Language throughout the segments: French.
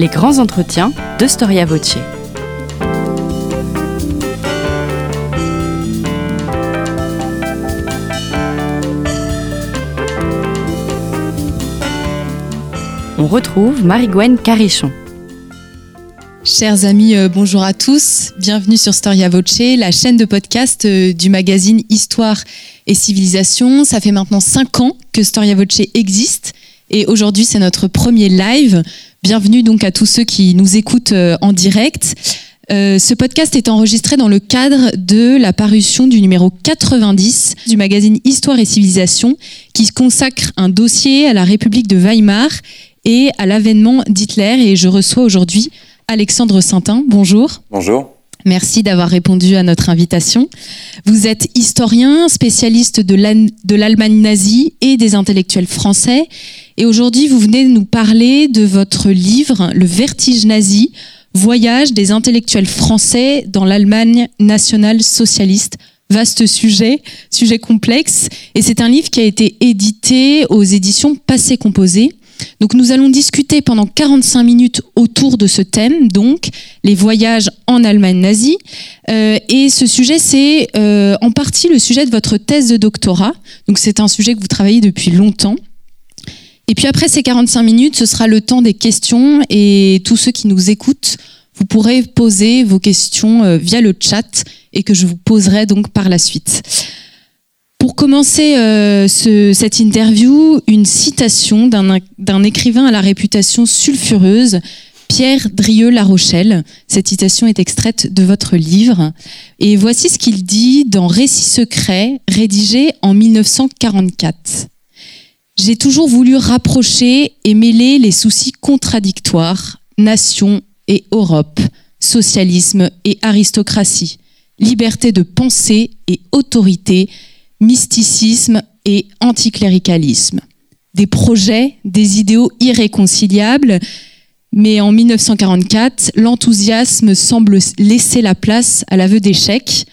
les grands entretiens de Storia Voce. On retrouve Marie-Gwen Carichon. Chers amis, euh, bonjour à tous. Bienvenue sur Storia Voce, la chaîne de podcast euh, du magazine Histoire et Civilisation. Ça fait maintenant cinq ans que Storia Voce existe et aujourd'hui c'est notre premier live. Bienvenue donc à tous ceux qui nous écoutent euh, en direct. ce podcast est enregistré dans le cadre de la parution du numéro 90 du magazine Histoire et Civilisation qui consacre un dossier à la République de Weimar et à l'avènement d'Hitler et je reçois aujourd'hui Alexandre Saintin. Bonjour. Bonjour. Merci d'avoir répondu à notre invitation. Vous êtes historien, spécialiste de l'Allemagne nazie et des intellectuels français. Et aujourd'hui, vous venez nous parler de votre livre, Le vertige nazi, Voyage des intellectuels français dans l'Allemagne nationale socialiste. Vaste sujet, sujet complexe. Et c'est un livre qui a été édité aux éditions Passé Composé. Donc nous allons discuter pendant 45 minutes autour de ce thème, donc les voyages en Allemagne nazie. Euh, et ce sujet, c'est euh, en partie le sujet de votre thèse de doctorat. Donc c'est un sujet que vous travaillez depuis longtemps. Et puis après ces 45 minutes, ce sera le temps des questions et tous ceux qui nous écoutent, vous pourrez poser vos questions euh, via le chat et que je vous poserai donc par la suite. Pour commencer euh, cette interview, une citation d'un écrivain à la réputation sulfureuse, Pierre Drieux-La Rochelle. Cette citation est extraite de votre livre. Et voici ce qu'il dit dans Récits secrets, rédigé en 1944. J'ai toujours voulu rapprocher et mêler les soucis contradictoires, nation et Europe, socialisme et aristocratie, liberté de pensée et autorité, mysticisme et anticléricalisme. Des projets, des idéaux irréconciliables, mais en 1944, l'enthousiasme semble laisser la place à l'aveu d'échec.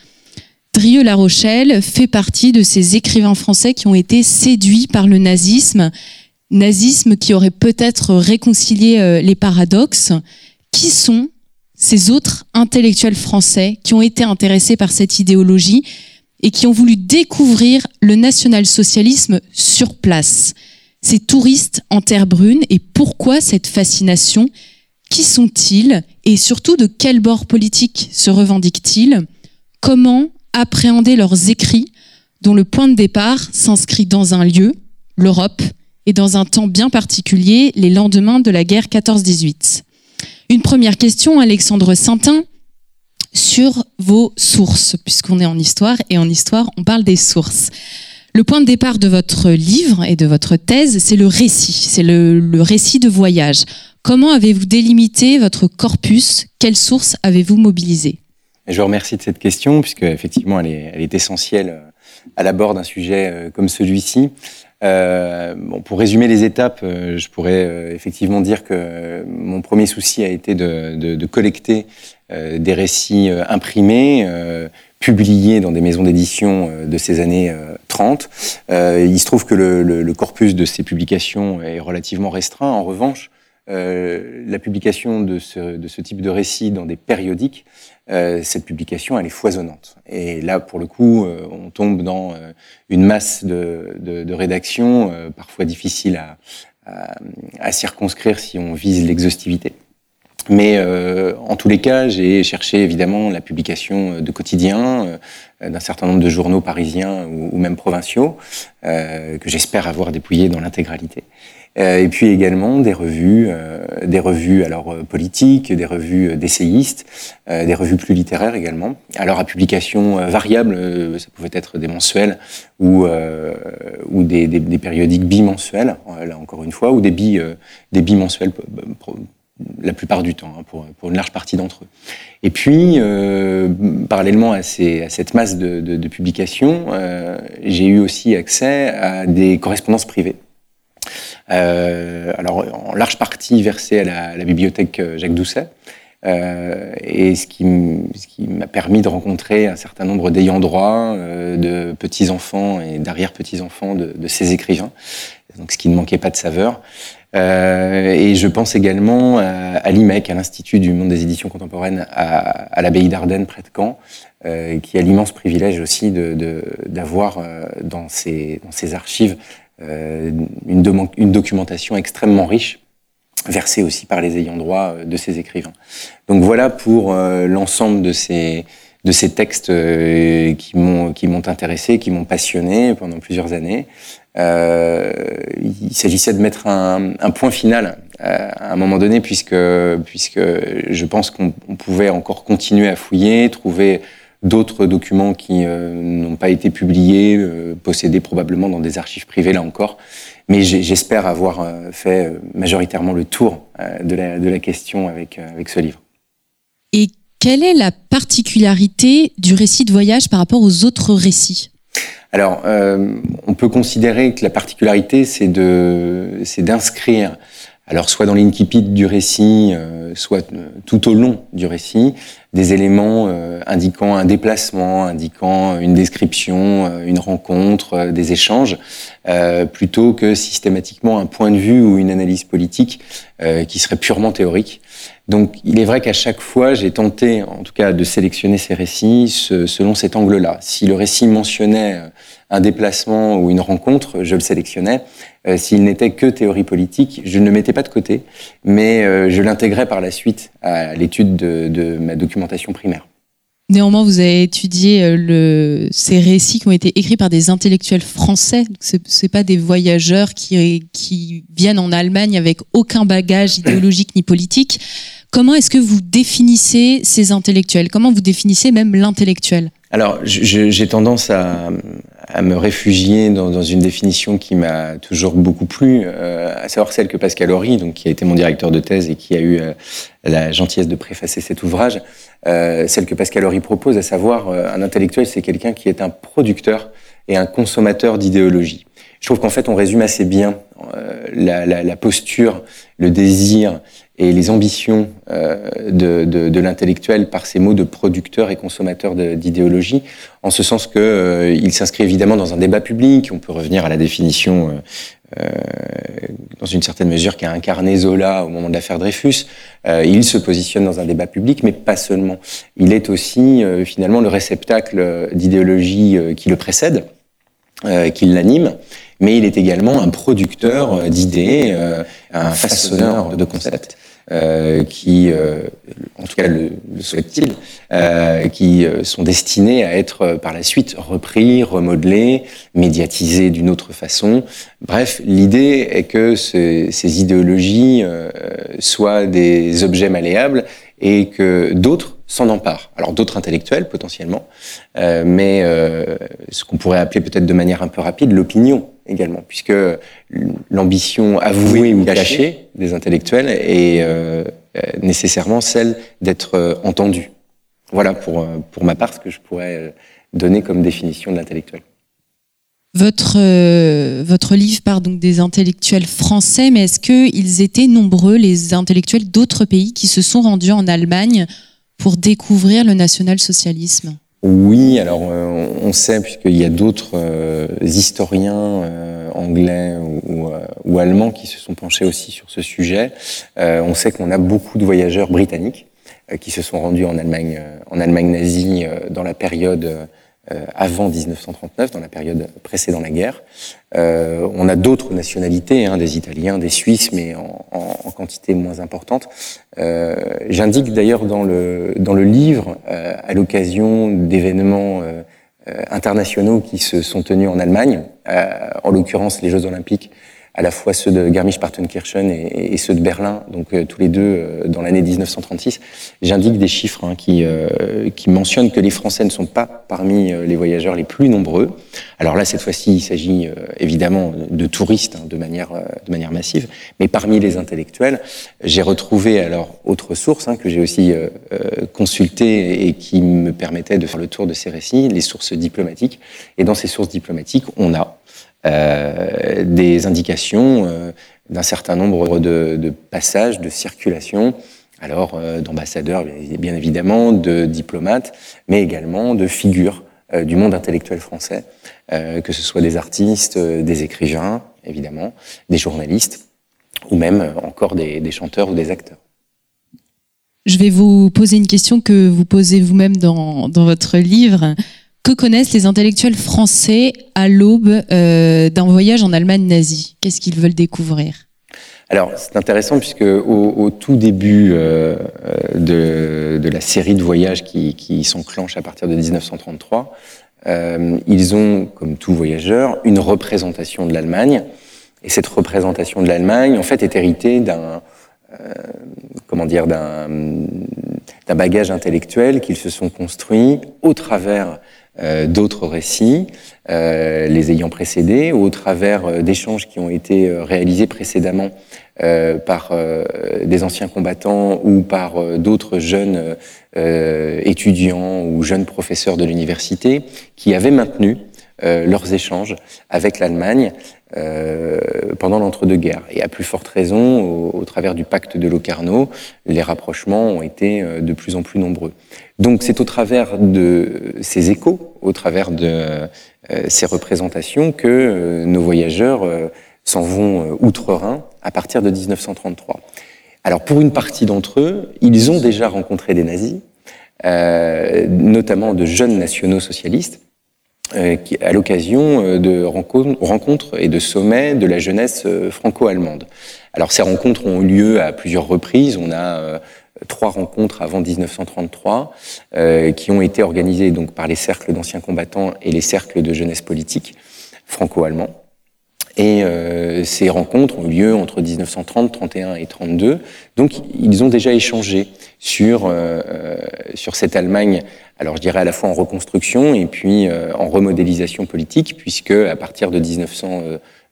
Drieux-La Rochelle fait partie de ces écrivains français qui ont été séduits par le nazisme, nazisme qui aurait peut-être réconcilié euh, les paradoxes. Qui sont ces autres intellectuels français qui ont été intéressés par cette idéologie? Et qui ont voulu découvrir le national-socialisme sur place. Ces touristes en terre brune et pourquoi cette fascination? Qui sont-ils? Et surtout de quel bord politique se revendiquent-ils? Comment appréhender leurs écrits dont le point de départ s'inscrit dans un lieu, l'Europe, et dans un temps bien particulier, les lendemains de la guerre 14-18 Une première question, Alexandre Saintin sur vos sources, puisqu'on est en histoire, et en histoire, on parle des sources. Le point de départ de votre livre et de votre thèse, c'est le récit, c'est le, récit de voyage. Comment avez-vous délimité votre corpus? Quelles sources avez-vous mobilisées? Je vous remercie de cette question, puisque effectivement, elle est, elle est essentielle euh, à l'abord d'un sujet euh, comme celui-ci. Euh, bon, pour résumer les étapes, je pourrais effectivement dire que mon premier souci a été de, collecter des récits euh, imprimés, euh, publiés dans des maisons d'édition de ces années 30. il se trouve que le, corpus de ces publications est relativement restreint. En revanche, la publication de ce, type de récits dans des périodiques, cette publication, elle est foisonnante. Et là, pour le coup, on tombe dans une masse de, de, rédactions, parfois difficile à circonscrire si on vise l'exhaustivité. Mais euh, en tous les cas, j'ai cherché évidemment la publication de quotidiens, euh, d'un certain nombre de journaux parisiens ou, ou même provinciaux, euh, que j'espère avoir dépouillés dans l'intégralité. Euh, et puis également des revues, euh, des revues alors politiques, des revues d'essayistes, des revues plus littéraires également. Alors à publication variable, ça pouvait être des mensuels ou, ou des, des, des, périodiques bimensuels, là encore une fois, ou des, des bimensuels la plupart du temps, hein, pour, pour, une large partie d'entre eux. Et puis, euh, parallèlement à, cette masse de, publications, euh, j'ai eu aussi accès à des correspondances privées. Euh, alors, en large partie versées à la, bibliothèque Jacques Doucet, et ce qui, m'a permis de rencontrer un certain nombre d'ayants droit, de petits-enfants et d'arrière-petits-enfants de, de, ces écrivains, donc ce qui ne manquait pas de saveur. Et je pense également à, l'IMEC, à l'Institut du monde des éditions contemporaines à, l'abbaye d'Ardenne, près de Caen, qui a l'immense privilège aussi d'avoir de, dans, ses, dans ses archives une, une documentation extrêmement riche versée aussi par les ayants droit de ces écrivains. Donc voilà pour l'ensemble de ces, de ces textes euh, qui qui m'ont intéressé, qui m'ont passionné pendant plusieurs années. Euh, il s'agissait de mettre un, point final euh, à un moment donné, puisque puisque je pense qu'on pouvait encore continuer à fouiller, trouver d'autres documents qui euh, n'ont pas été publiés, possédés probablement dans des archives privées là encore. Mais j'espère avoir fait majoritairement le tour de la, de la question avec, avec ce livre. Et quelle est la particularité du récit de voyage par rapport aux autres récits? Alors, euh, on peut considérer que la particularité, c'est de, c'est d'inscrire, alors soit dans l'incipit du récit, euh, soit euh, tout au long du récit, des éléments indiquant un déplacement, indiquant une description, une rencontre, des échanges, plutôt que systématiquement un point de vue ou une analyse politique qui serait purement théorique. Donc, il est vrai qu'à chaque fois, j'ai tenté, en tout cas, de sélectionner ces récits selon cet angle-là. Si le récit mentionnait euh, un déplacement ou une rencontre, je le sélectionnais. Euh, s'il n'était que théorie politique, je ne le mettais pas de côté, mais euh, je l'intégrais par la suite à l'étude de, ma documentation primaire. Néanmoins, vous avez étudié le, ces récits qui ont été écrits par des intellectuels français. Ce n'est pas des voyageurs qui, qui viennent en Allemagne avec aucun bagage idéologique ni politique. Comment est-ce que vous définissez ces intellectuels? Comment vous définissez même l'intellectuel? Alors, j'ai tendance à, me réfugier dans, une définition qui m'a toujours beaucoup plu, euh, à savoir celle que Pascal Horry, donc qui a été mon directeur de thèse et qui a eu euh, la gentillesse de préfacer cet ouvrage, euh, celle que Pascal Horry propose, à savoir un intellectuel, c'est quelqu'un qui est un producteur et un consommateur d'idéologie. Je trouve qu'en fait, on résume assez bien la, la, posture, le désir et les ambitions euh, de, de, de l'intellectuel par ces mots de producteur et consommateur d'idéologie, en ce sens que euh, il s'inscrit évidemment dans un débat public. On peut revenir à la définition, euh, euh dans une certaine mesure, qu'a incarné Zola au moment de l'affaire Dreyfus. Euh, il se positionne dans un débat public, mais pas seulement. Il est aussi finalement le réceptacle d'idéologie qui le précède, qui l'anime mais il est également un producteur d'idées, un façonneur de concepts. Euh, qui, euh, en tout cas le, le souhaite-t-il, euh, qui euh, sont destinés à être euh, par la suite repris, remodelés, médiatisés d'une autre façon. Bref, l'idée est que ces, ces idéologies soient des objets malléables et que d'autres s'en emparent. Alors d'autres intellectuels potentiellement, mais ce qu'on pourrait appeler peut-être de manière un peu rapide l'opinion également, puisque l'ambition avouée ou cachée des intellectuels est euh, nécessairement celle d'être euh, entendu. Voilà pour, euh, pour ma part ce que je pourrais donner comme définition de l'intellectuel. Votre, votre livre part donc des intellectuels français, mais est-ce qu'ils étaient nombreux, les intellectuels d'autres pays qui se sont rendus en Allemagne pour découvrir le national-socialisme? Oui, alors euh, on sait, puisqu'il y a d'autres euh, historiens euh, anglais ou, ou, allemands qui se sont penchés aussi sur ce sujet, on sait qu'on a beaucoup de voyageurs britanniques qui se sont rendus en Allemagne, en Allemagne nazie dans la période euh, avant 1939, dans la période précédant la guerre. Euh, on a d'autres nationalités, hein, des Italiens, des Suisses, mais en, en, en quantité moins importante. Euh, J'indique d'ailleurs dans le, dans le livre, euh, à l'occasion d'événements euh, internationaux qui se sont tenus en Allemagne, en l'occurrence les Jeux olympiques à la fois ceux de Garmisch-Partenkirchen et, ceux de Berlin, donc euh, tous les deux euh, dans l'année 1936. J'indique des chiffres hein, qui, euh, qui mentionnent que les Français ne sont pas parmi les voyageurs les plus nombreux. Alors là, cette fois-ci, il s'agit évidemment de touristes hein, de, manière, de manière massive, mais parmi les intellectuels, j'ai retrouvé alors autre source hein, que j'ai aussi consultée et qui me permettait de faire le tour de ces récits, les sources diplomatiques. Et dans ces sources diplomatiques, on a euh, des indications euh, d'un certain nombre de, passages, de circulation, alors euh, d'ambassadeurs bien évidemment, de diplomates, mais également de figures du monde intellectuel français, que ce soit des artistes, des écrivains, évidemment, des journalistes, ou même encore des, chanteurs ou des acteurs. Je vais vous poser une question que vous posez vous-même dans, dans, votre livre. Que connaissent les intellectuels français à l'aube euh, d'un voyage en Allemagne nazie? Qu'est-ce qu'ils veulent découvrir? Alors, c'est intéressant puisque au, tout début euh, de, de, la série de voyages qui, qui s'enclenche à partir de 1933, euh, ils ont, comme tout voyageur, une représentation de l'Allemagne. Et cette représentation de l'Allemagne, en fait, est héritée d'un, euh, comment dire, d'un, bagage intellectuel qu'ils se sont construits au travers euh, d'autres récits, euh, les ayant précédés, ou au travers euh, d'échanges qui ont été réalisés précédemment par des anciens combattants ou par d'autres jeunes étudiants ou jeunes professeurs de l'université qui avaient maintenu leurs échanges avec l'Allemagne euh, pendant l'entre-deux-guerres. Et à plus forte raison, au, travers du pacte de Locarno, les rapprochements ont été de plus en plus nombreux. Donc c'est au travers de ces échos, au travers de euh, ces représentations que euh, nos voyageurs euh, s'en vont outre-Rhin à partir de 1933. Alors pour une partie d'entre eux, ils ont déjà rencontré des nazis, notamment de jeunes nationaux socialistes, à l'occasion de rencontres et de sommets de la jeunesse franco-allemande. Alors ces rencontres ont eu lieu à plusieurs reprises. On a trois rencontres avant 1933 euh, qui ont été organisées donc par les cercles d'anciens combattants et les cercles de jeunesse politique franco-allemands. Et euh, ces rencontres ont eu lieu entre 1930, 31 et 32. Donc ils ont déjà échangé sur euh, euh, sur cette Allemagne. Alors je dirais à la fois en reconstruction et puis euh, en remodélisation politique, puisque à partir de 1900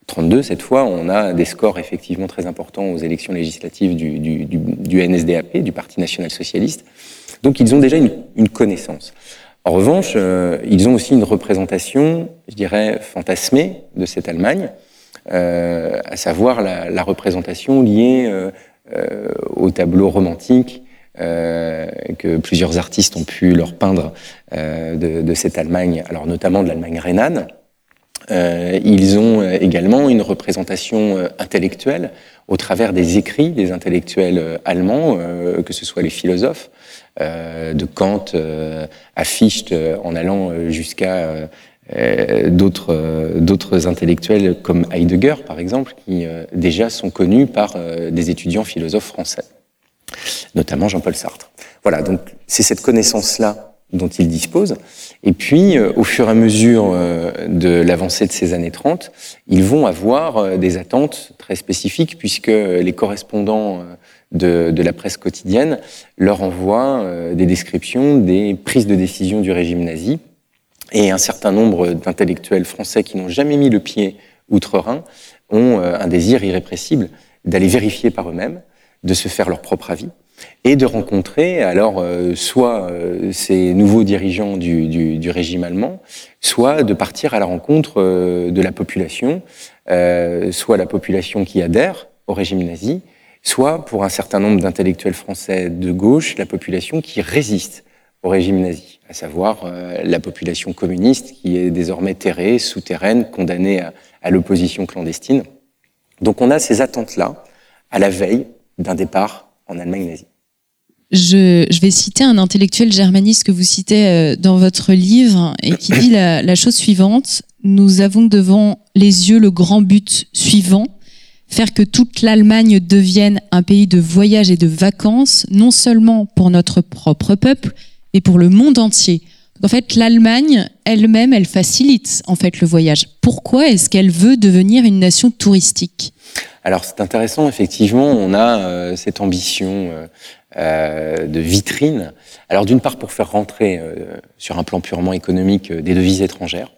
32, cette fois, on a des scores effectivement très importants aux élections législatives du, du, du, du NSDAP, du Parti national socialiste. Donc ils ont déjà une, une connaissance. En revanche, euh, ils ont aussi une représentation, je dirais, fantasmée de cette Allemagne, euh, à savoir la, la représentation liée euh, euh au tableau romantique euh, que plusieurs artistes ont pu leur peindre euh, de, de, cette Allemagne, alors notamment de l'Allemagne rhénane, ils ont euh, également une représentation euh, intellectuelle au travers des écrits des intellectuels allemands, que ce soit les philosophes, de Kant à Fichte, en allant jusqu'à d'autres d'autres intellectuels comme Heidegger, par exemple, qui déjà sont connus par des étudiants philosophes français, notamment Jean-Paul Sartre. Voilà, donc c'est cette connaissance-là dont ils disposent. Et puis, euh, au fur et à mesure euh, de l'avancée de ces années 30, ils vont avoir euh, des attentes très spécifiques puisque les correspondants de, de la presse quotidienne leur envoient des descriptions des prises de décision du régime nazi. Et un certain nombre d'intellectuels français qui n'ont jamais mis le pied outre-Rhin ont un désir irrépressible d'aller vérifier par eux-mêmes, de se faire leur propre avis et de rencontrer alors euh, soit euh, ces nouveaux dirigeants du, du, du, régime allemand, soit de partir à la rencontre euh, de la population, soit la population qui adhère au régime nazi, soit pour un certain nombre d'intellectuels français de gauche, la population qui résiste au régime nazi, à savoir la population communiste qui est désormais terrée, souterraine, condamnée à, à l'opposition clandestine. Donc on a ces attentes-là à la veille d'un départ en Allemagne. Je, je, vais citer un intellectuel germaniste que vous citez euh, dans votre livre et qui dit la, la, chose suivante. Nous avons devant les yeux le grand but suivant, faire que toute l'Allemagne devienne un pays de voyage et de vacances, non seulement pour notre propre peuple, mais pour le monde entier. En fait, l'Allemagne elle-même, elle facilite en fait le voyage. Pourquoi est-ce qu'elle veut devenir une nation touristique? Alors c'est intéressant, effectivement, on a euh, cette ambition euh, euh, de vitrine. Alors d'une part pour faire rentrer sur un plan purement économique des devises étrangères.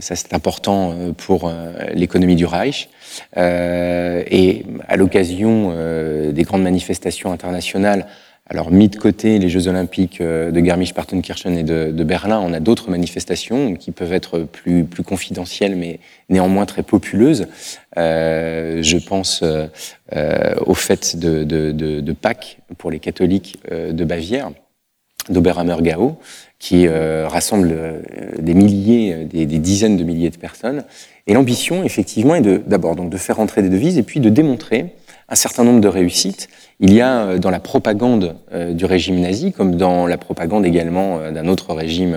Ça, c'est important pour l'économie du Reich. et à l'occasion des grandes manifestations internationales, alors, mis de côté les Jeux Olympiques euh, de Garmisch-Partenkirchen et de, Berlin, on a d'autres manifestations qui peuvent être plus, plus confidentielles, mais néanmoins très populeuses. Euh, je pense euh, au fait de, de, de, Pâques pour les catholiques euh, de Bavière, d'Oberhammer-Gau, qui euh, rassemble des milliers, des, des, dizaines de milliers de personnes. Et l'ambition, effectivement, est d'abord donc de faire entrer des devises et puis de démontrer un certain nombre de réussites. Il y a dans la propagande du régime nazi, comme dans la propagande également d'un autre régime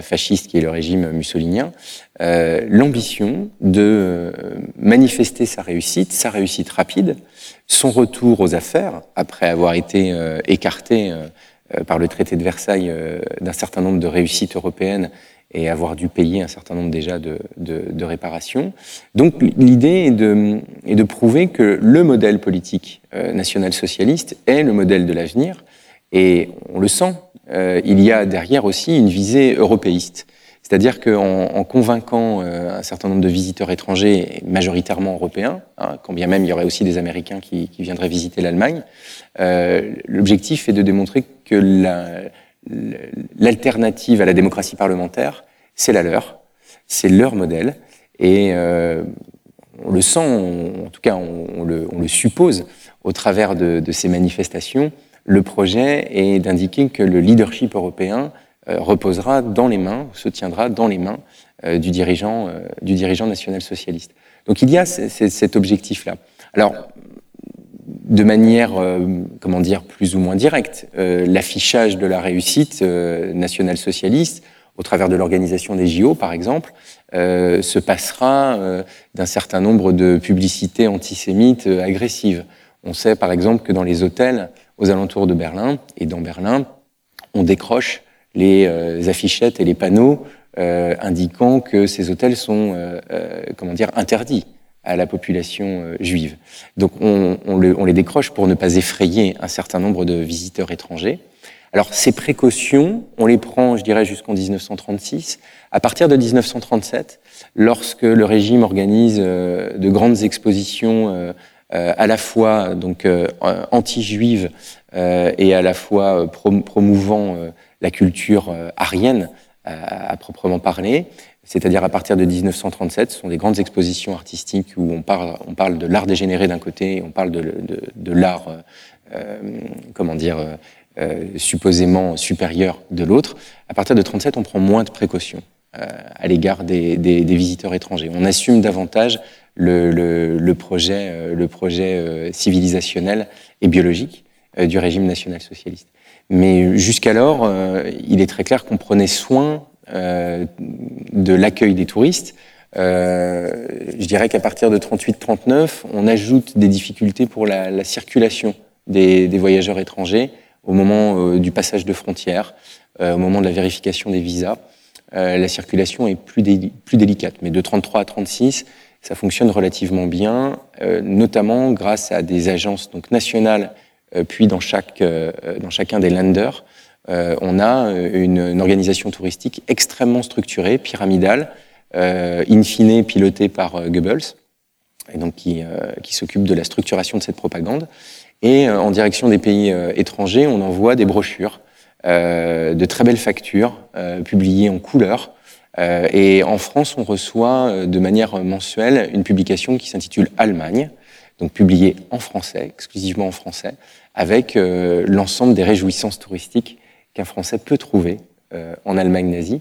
fasciste qui est le régime mussolinien, l'ambition de manifester sa réussite, sa réussite rapide, son retour aux affaires, après avoir été écarté par le traité de Versailles d'un certain nombre de réussites européennes et avoir dû payer un certain nombre déjà de, de, de réparations. Donc l'idée est de, est de, prouver que le modèle politique euh, national-socialiste est le modèle de l'avenir, et on le sent, euh, il y a derrière aussi une visée européiste. C'est-à-dire qu'en en convainquant euh, un certain nombre de visiteurs étrangers, majoritairement européens, hein, quand bien même il y aurait aussi des Américains qui, qui viendraient visiter l'Allemagne, l'objectif est de démontrer que la, l'alternative à la démocratie parlementaire, c'est la leur, c'est leur modèle, et euh, on le sent, en tout cas on, le, on, le, suppose au travers de, de, ces manifestations, le projet est d'indiquer que le leadership européen euh, reposera dans les mains, se tiendra dans les mains euh, du, dirigeant, euh, du dirigeant national socialiste. Donc il y a cet objectif-là. Alors, de manière, euh, comment dire, plus ou moins directe. Euh, l'affichage de la réussite euh, nationale-socialiste, au travers de l'organisation des JO, par exemple, se passera d'un certain nombre de publicités antisémites agressives. On sait, par exemple, que dans les hôtels aux alentours de Berlin et dans Berlin, on décroche les affichettes et les panneaux indiquant que ces hôtels sont, comment dire, interdits à la population euh, juive. Donc on, on, le, on, les décroche pour ne pas effrayer un certain nombre de visiteurs étrangers. Alors ces précautions, on les prend, je dirais, jusqu'en 1936. À partir de 1937, lorsque le régime organise euh, de grandes expositions euh, à la fois donc anti-juive et à la fois promouvant la culture arienne à, à proprement parler, c'est-à-dire à partir de 1937. Ce sont des grandes expositions artistiques où on parle, on parle de l'art dégénéré d'un côté, on parle de, de, de l'art, euh, comment dire, euh, supposément supérieur de l'autre. À partir de 37, on prend moins de précautions euh, à l'égard des, des, des, visiteurs étrangers. On assume davantage le, le, le projet, euh, le projet euh, civilisationnel et biologique euh, du régime national-socialiste. Mais jusqu'alors, il est très clair qu'on prenait soin euh, de l'accueil des touristes. Euh, je dirais qu'à partir de 38-39, on ajoute des difficultés pour la, la circulation des, des, voyageurs étrangers au moment euh, du passage de frontières, euh, au moment de la vérification des visas. Euh, la circulation est plus, dé plus délicate, mais de 33 à 36, ça fonctionne relativement bien, euh, notamment grâce à des agences donc nationales, puis dans, chaque, dans chacun des lenders, euh, on a une, une, organisation touristique extrêmement structurée, pyramidale, euh, in fine pilotée par euh, Goebbels, et donc qui, euh, qui s'occupe de la structuration de cette propagande. Et en direction des pays étrangers, on envoie des brochures, de très belles factures, publiées en couleur. et en France, on reçoit de manière mensuelle une publication qui s'intitule Allemagne, donc publiée en français, exclusivement en français, avec l'ensemble des réjouissances touristiques qu'un Français peut trouver euh, en Allemagne nazie,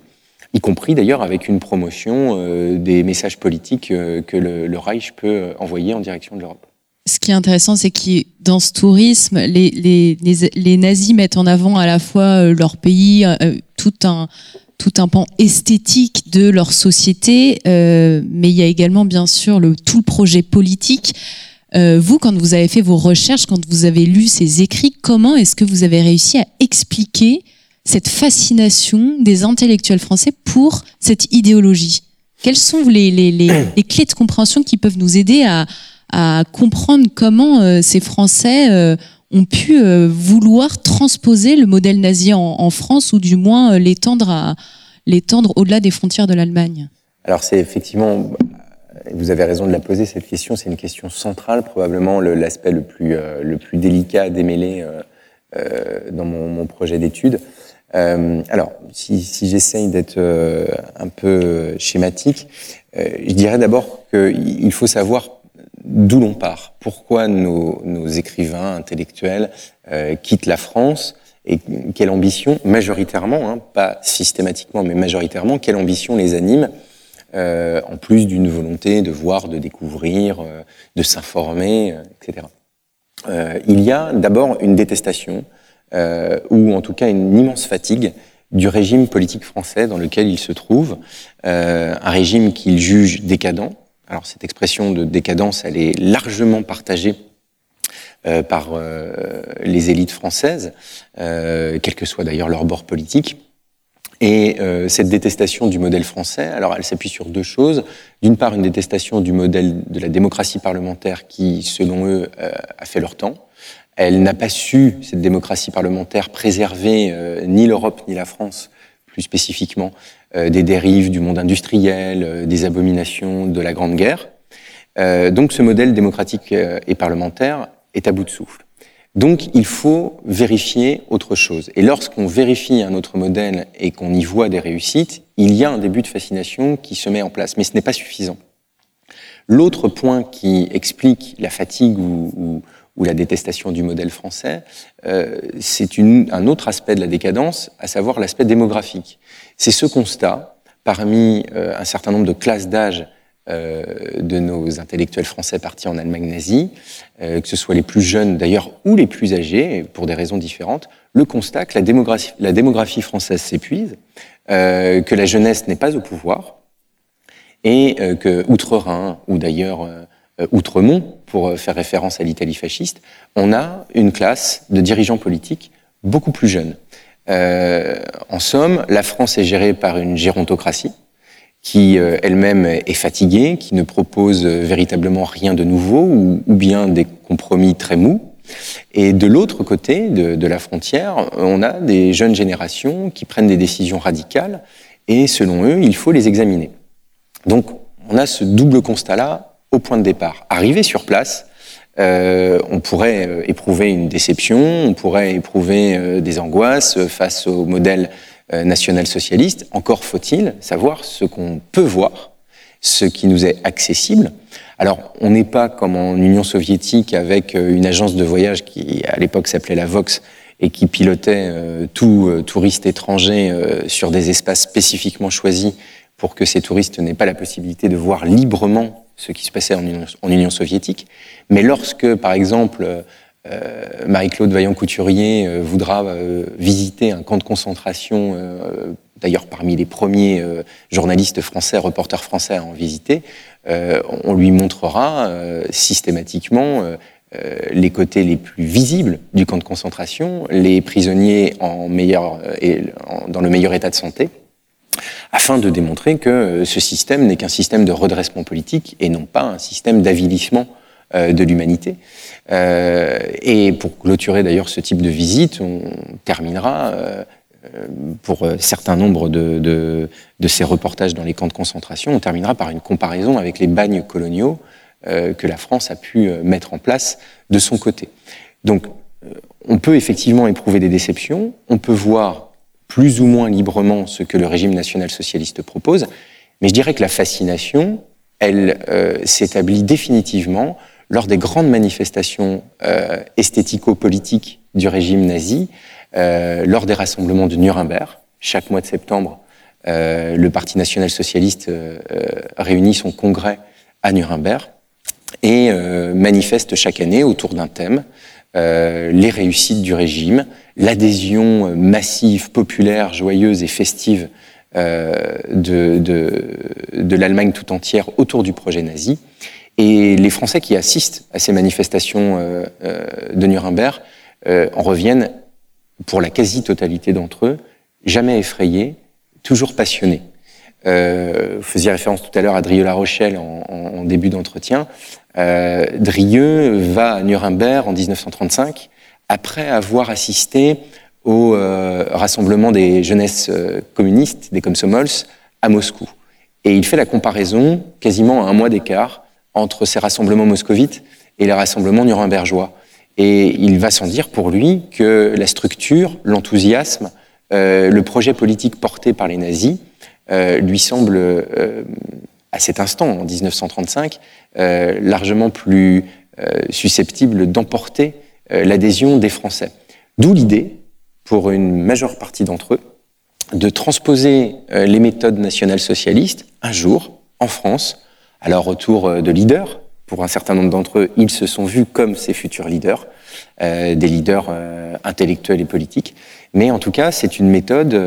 y compris d'ailleurs avec une promotion euh, des messages politiques euh, que le, Reich peut envoyer en direction de l'Europe. Ce qui est intéressant, c'est que dans ce tourisme, les, les, les, les, nazis mettent en avant à la fois leur pays, tout un tout un pan esthétique de leur société, mais il y a également bien sûr le tout le projet politique. Euh, vous, quand vous avez fait vos recherches, quand vous avez lu ces écrits, comment est-ce que vous avez réussi à expliquer cette fascination des intellectuels français pour cette idéologie? Quelles sont les, clés de compréhension qui peuvent nous aider à, comprendre comment euh, ces Français euh, ont pu vouloir transposer le modèle nazi en, France ou du moins l'étendre l'étendre au-delà des frontières de l'Allemagne? Alors c'est effectivement vous avez raison de la poser, cette question. C'est une question centrale, probablement l'aspect le, plus, euh, le plus délicat à démêler euh, euh, dans mon, projet d'étude. Euh, alors, si, j'essaye d'être euh, un peu schématique, euh, je dirais d'abord qu'il faut savoir d'où l'on part, pourquoi nos, nos écrivains intellectuels quittent la France et quelle ambition, majoritairement, hein, pas systématiquement, mais majoritairement, quelle ambition les anime en plus d'une volonté de voir, de découvrir, de s'informer, etc. il y a d'abord une détestation, ou en tout cas une immense fatigue du régime politique français dans lequel il se trouve, un régime qu'il juge décadent. Alors cette expression de décadence, elle est largement partagée euh, par euh, les élites françaises, euh, quel que soit d'ailleurs leur bord politique. Et cette détestation du modèle français, alors elle s'appuie sur deux choses. D'une part, une détestation du modèle de la démocratie parlementaire qui, selon eux, a fait leur temps. Elle n'a pas su, cette démocratie parlementaire, préserver ni l'Europe ni la France, plus spécifiquement, des dérives du monde industriel, des abominations de la Grande Guerre. donc ce modèle démocratique et parlementaire est à bout de souffle. Donc il faut vérifier autre chose. Et lorsqu'on vérifie un autre modèle et qu'on y voit des réussites, il y a un début de fascination qui se met en place. Mais ce n'est pas suffisant. L'autre point qui explique la fatigue ou, la détestation du modèle français, euh, c'est un autre aspect de la décadence, à savoir l'aspect démographique. C'est ce constat parmi euh, un certain nombre de classes d'âge de nos intellectuels français partis en Allemagne nazie, euh, que ce soit les plus jeunes d'ailleurs ou les plus âgés, pour des raisons différentes, le constat que la démographie, la démographie française s'épuise, euh, que la jeunesse n'est pas au pouvoir, et que Outre-Rhin, ou d'ailleurs Outremont, pour faire référence à l'Italie fasciste, on a une classe de dirigeants politiques beaucoup plus jeunes. en somme, la France est gérée par une gérontocratie, qui euh, elle-même est fatiguée, qui ne propose euh, véritablement rien de nouveau ou, bien des compromis très mous. Et de l'autre côté de, la frontière, on a des jeunes générations qui prennent des décisions radicales et selon eux, il faut les examiner. Donc on a ce double constat-là au point de départ. Arrivé sur place, euh, on pourrait éprouver une déception, on pourrait éprouver des angoisses face au modèle national-socialiste, encore faut-il savoir ce qu'on peut voir, ce qui nous est accessible. Alors, on n'est pas comme en Union soviétique avec euh, une agence de voyage qui, à l'époque, s'appelait la Vox et qui pilotait euh, tout touriste étranger sur des espaces spécifiquement choisis pour que ces touristes n'aient pas la possibilité de voir librement ce qui se passait en Union soviétique. Mais lorsque, par exemple, euh, Marie-Claude Vaillant-Couturier euh, voudra euh, visiter un camp de concentration, d'ailleurs parmi les premiers journalistes français, reporters français à en visiter, on lui montrera systématiquement les côtés les plus visibles du camp de concentration, les prisonniers en meilleur, dans le meilleur état de santé, afin de démontrer que ce système n'est qu'un système de redressement politique et non pas un système d'avilissement de l'humanité. Euh, et pour clôturer d'ailleurs ce type de visite, on terminera euh, pour un certain nombre de, de, ces reportages dans les camps de concentration, on terminera par une comparaison avec les bagnes coloniaux euh, que la France a pu mettre en place de son côté. Donc, on peut effectivement éprouver des déceptions, on peut voir plus ou moins librement ce que le régime national-socialiste propose, mais je dirais que la fascination, elle s'établit définitivement lors des grandes manifestations euh, esthético-politiques du régime nazi, euh, lors des rassemblements de Nuremberg. Chaque mois de septembre, euh, le Parti national-socialiste euh, réunit son congrès à Nuremberg et manifeste chaque année autour d'un thème les réussites du régime, l'adhésion massive, populaire, joyeuse et festive de l'Allemagne tout entière autour du projet nazi. Et les Français qui assistent à ces manifestations euh, euh, de Nuremberg euh, en reviennent, pour la quasi-totalité d'entre eux, jamais effrayés, toujours passionnés. vous faisiez référence tout à l'heure à Drieux-La Rochelle en, en, début d'entretien. Drieux va à Nuremberg en 1935 après avoir assisté au rassemblement des jeunesses communistes, des Komsomols, à Moscou. Et il fait la comparaison, quasiment à un mois d'écart, entre ces rassemblements moscovites et les rassemblements nurembergeois. Et il va sans dire pour lui que la structure, l'enthousiasme, euh, le projet politique porté par les nazis euh, lui semble, euh, à cet instant, en 1935, euh, largement plus susceptible d'emporter l'adhésion des Français. D'où l'idée, pour une majeure partie d'entre eux, de transposer les méthodes nationales socialistes un jour en France, à leur retour de leaders. Pour un certain nombre d'entre eux, ils se sont vus comme ces futurs leaders, des leaders intellectuels et politiques. Mais en tout cas, c'est une méthode,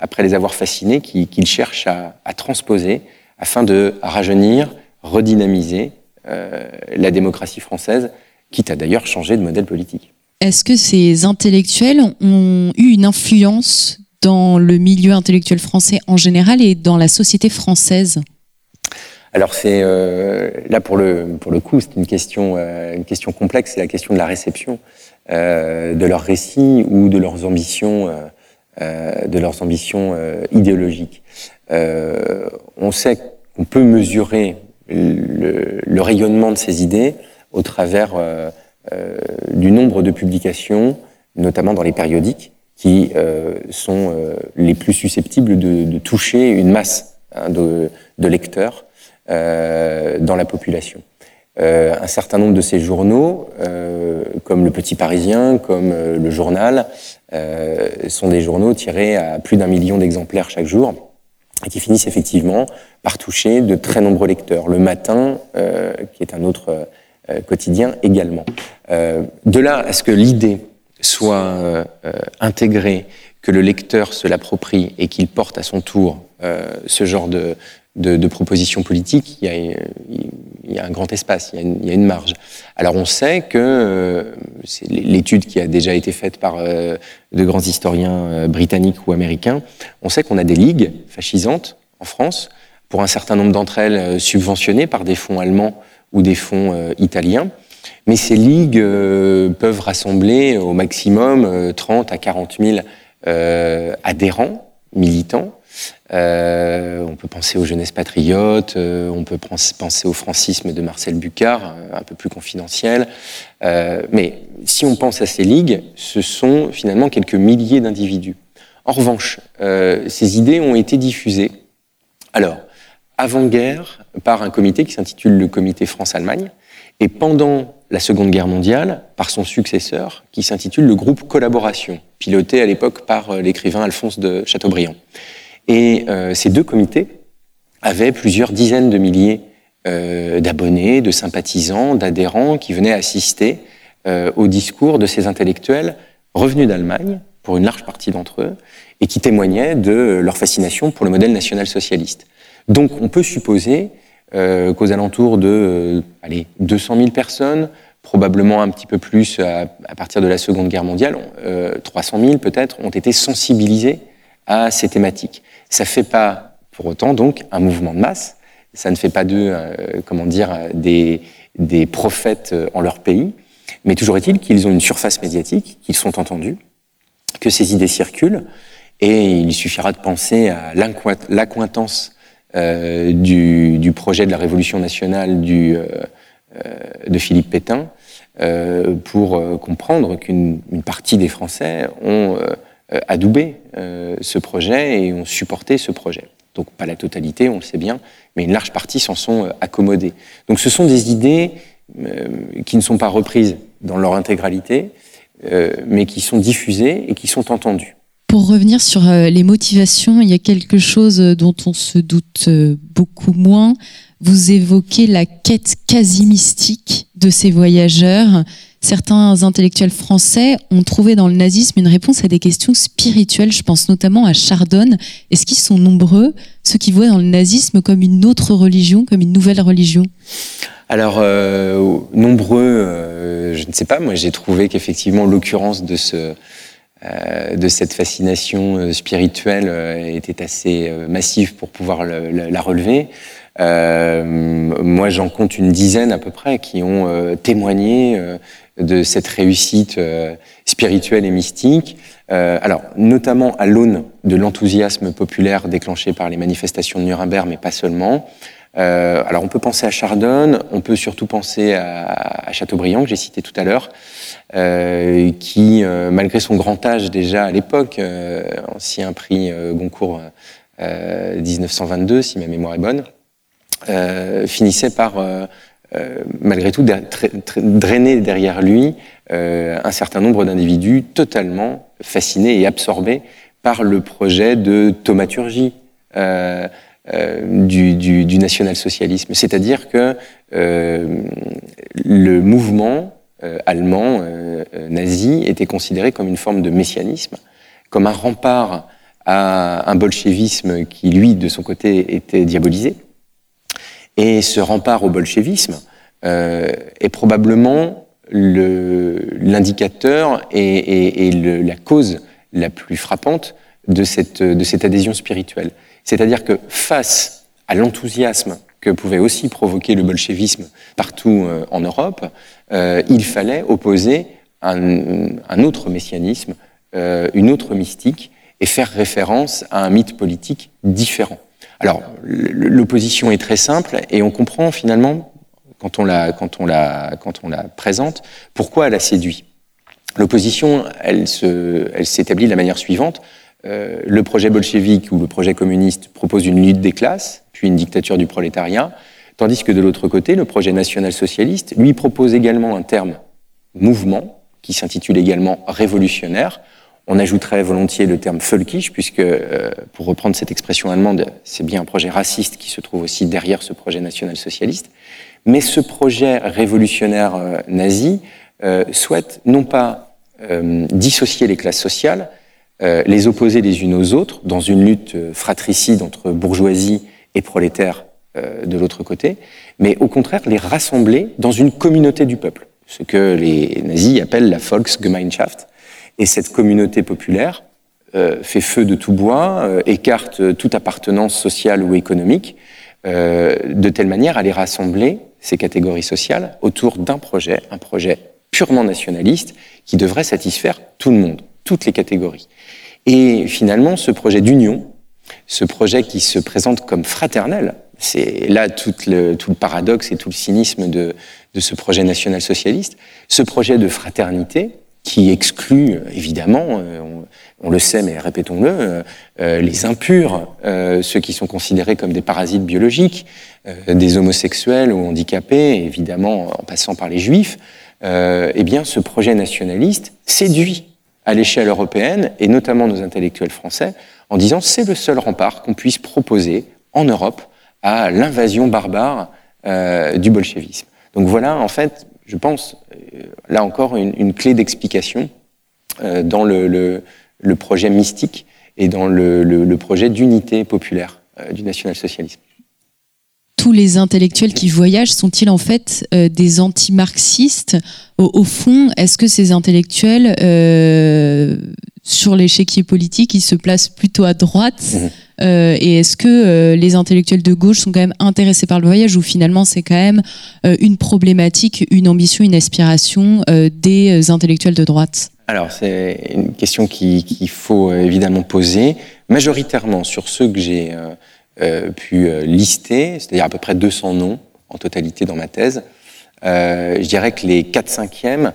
après les avoir fascinés, qu'ils cherchent à, à transposer afin de rajeunir, redynamiser la démocratie française, quitte à d'ailleurs changer de modèle politique. Est-ce que ces intellectuels ont eu une influence dans le milieu intellectuel français en général et dans la société française? Alors c'est euh, là pour le pour le coup c'est une question euh, une question complexe c'est la question de la réception euh, de leurs récits ou de leurs ambitions de leurs ambitions idéologiques. on sait qu'on peut mesurer le, le, rayonnement de ces idées au travers euh, du nombre de publications, notamment dans les périodiques, qui euh, sont euh, les plus susceptibles de, de toucher une masse hein, de, de, lecteurs dans la population. Euh, un certain nombre de ces journaux, euh, comme le Petit Parisien, comme euh, le Journal, sont des journaux tirés à plus d'un million d'exemplaires chaque jour et qui finissent effectivement par toucher de très nombreux lecteurs. Le Matin, qui est un autre euh, quotidien également. Euh, de là à ce que l'idée soit euh, intégrée, que le lecteur se l'approprie et qu'il porte à son tour ce genre de, de, de propositions politiques, il y, a, il y, a, un grand espace, il y a une, il y a une marge. Alors on sait que c'est l'étude qui a déjà été faite par de grands historiens britanniques ou américains, on sait qu'on a des ligues fascisantes en France, pour un certain nombre d'entre elles subventionnées par des fonds allemands ou des fonds euh, italiens. Mais ces ligues euh, peuvent rassembler au maximum 30 euh, à 40 000 adhérents, militants. On peut penser aux jeunesses patriotes, on peut penser au francisme de Marcel Bucard, un peu plus confidentiel. mais si on pense à ces ligues, ce sont finalement quelques milliers d'individus. En revanche, ces idées ont été diffusées. Alors, avant-guerre par un comité qui s'intitule le Comité France-Allemagne, et pendant la Seconde Guerre mondiale par son successeur qui s'intitule le groupe Collaboration, piloté à l'époque par euh, l'écrivain Alphonse de Chateaubriand. Et euh, ces deux comités avaient plusieurs dizaines de milliers euh, d'abonnés, de sympathisants, d'adhérents qui venaient assister euh, au discours de ces intellectuels revenus d'Allemagne, pour une large partie d'entre eux, et qui témoignaient de leur fascination pour le modèle national-socialiste. Donc on peut supposer euh, qu'aux alentours de allez, 200 000 personnes, probablement un petit peu plus à, partir de la Seconde Guerre mondiale, euh, 300 000 peut-être, ont été sensibilisés à ces thématiques. Ça ne fait pas pour autant donc un mouvement de masse, ça ne fait pas d'eux, euh, comment dire, des, des prophètes euh, en leur pays, mais toujours est-il qu'ils ont une surface médiatique, qu'ils sont entendus, que ces idées circulent, et il suffira de penser à l'accointance euh, du, du, projet de la Révolution nationale du, euh, euh de Philippe Pétain euh, pour euh, comprendre qu'une partie des Français ont adoubé ce projet et ont supporté ce projet. Donc pas la totalité, on le sait bien, mais une large partie s'en sont accommodés. Donc ce sont des idées qui ne sont pas reprises dans leur intégralité, mais qui sont diffusées et qui sont entendues. Pour revenir sur euh, les motivations, il y a quelque chose euh, dont on se doute euh, beaucoup moins. Vous évoquez la quête quasi mystique de ces voyageurs. Certains intellectuels français ont trouvé dans le nazisme une réponse à des questions spirituelles. Je pense notamment à Chardonne. Est-ce qu'ils sont nombreux, ceux qui voient dans le nazisme comme une autre religion, comme une nouvelle religion? Alors, euh, nombreux, euh, je ne sais pas, moi j'ai trouvé qu'effectivement l'occurrence de euh, cette fascination spirituelle était assez massive pour pouvoir la relever. moi, j'en compte une dizaine à peu près qui ont témoigné de cette réussite spirituelle et mystique. alors, notamment à l'aune de l'enthousiasme populaire déclenché par les manifestations de Nuremberg, mais pas seulement. Euh, alors on peut penser à Chardonne, on peut surtout penser à, à Chateaubriand que j'ai cité tout à l'heure, euh, qui, euh, malgré son grand âge déjà à l'époque, euh, ancien prix Goncourt 1922 si ma mémoire est bonne, finissait par malgré tout drainer derrière lui un certain nombre d'individus totalement fascinés et absorbés par le projet de thaumaturgie. Euh, du, du national-socialisme. C'est-à-dire que le mouvement allemand nazi était considéré comme une forme de messianisme, comme un rempart à un bolchevisme qui, lui, de son côté, était diabolisé. Et ce rempart au bolchevisme euh, est probablement l'indicateur et, et, la cause la plus frappante de cette, de cette adhésion spirituelle. C'est-à-dire que face à l'enthousiasme que pouvait aussi provoquer le bolchevisme partout euh, en Europe, euh, il fallait opposer un, un autre messianisme, euh, une autre mystique, et faire référence à un mythe politique différent. Alors, l'opposition est très simple et on comprend finalement, quand on la, présente, pourquoi elle a séduit. L'opposition, elle s'établit de la manière suivante. Euh, le projet bolchevique ou le projet communiste propose une lutte des classes, puis une dictature du prolétariat, tandis que de l'autre côté, le projet national-socialiste lui propose également un terme mouvement, qui s'intitule également révolutionnaire, on ajouterait volontiers le terme völkisch, puisque, euh, pour reprendre cette expression allemande, c'est bien un projet raciste qui se trouve aussi derrière ce projet national-socialiste. Mais ce projet révolutionnaire euh, nazi euh, souhaite non pas dissocier les classes sociales, les opposer les unes aux autres dans une lutte fratricide entre bourgeoisie et prolétaires de l'autre côté, mais au contraire les rassembler dans une communauté du peuple, ce que les nazis appellent la Volksgemeinschaft, et cette communauté populaire euh, fait feu de tout bois, euh, écarte toute appartenance sociale ou économique, euh, de telle manière à les rassembler, ces catégories sociales, autour d'un projet, un projet purement nationaliste qui devrait satisfaire tout le monde, toutes les catégories. Et finalement, ce projet d'union, ce projet qui se présente comme fraternel, c'est là tout le, paradoxe et tout le cynisme de, de ce projet national-socialiste, ce projet de fraternité, qui exclut évidemment, euh, on, le sait mais répétons-le, euh, euh, les impurs, ceux qui sont considérés comme des parasites biologiques, des homosexuels ou handicapés, évidemment en passant par les juifs, eh bien ce projet nationaliste séduit à l'échelle européenne et notamment nos intellectuels français en disant c'est le seul rempart qu'on puisse proposer en Europe à l'invasion barbare du bolchevisme. Donc voilà en fait je pense, euh, là encore, une, clé d'explication euh, dans le, projet mystique et dans le, projet d'unité populaire euh, du national-socialisme. Tous les intellectuels qui voyagent sont-ils en fait des anti-marxistes? Au, fond, est-ce que ces intellectuels, sur l'échiquier politique, ils se placent plutôt à droite? Mmh. Euh, et est-ce que euh, les intellectuels de gauche sont quand même intéressés par le voyage ou finalement c'est quand même euh, une problématique, une ambition, une aspiration des intellectuels de droite? Alors c'est une question qu'il faut évidemment poser. Majoritairement sur ceux que j'ai pu lister, c'est-à-dire à peu près 200 noms en totalité dans ma thèse, je dirais que les 4 cinquièmes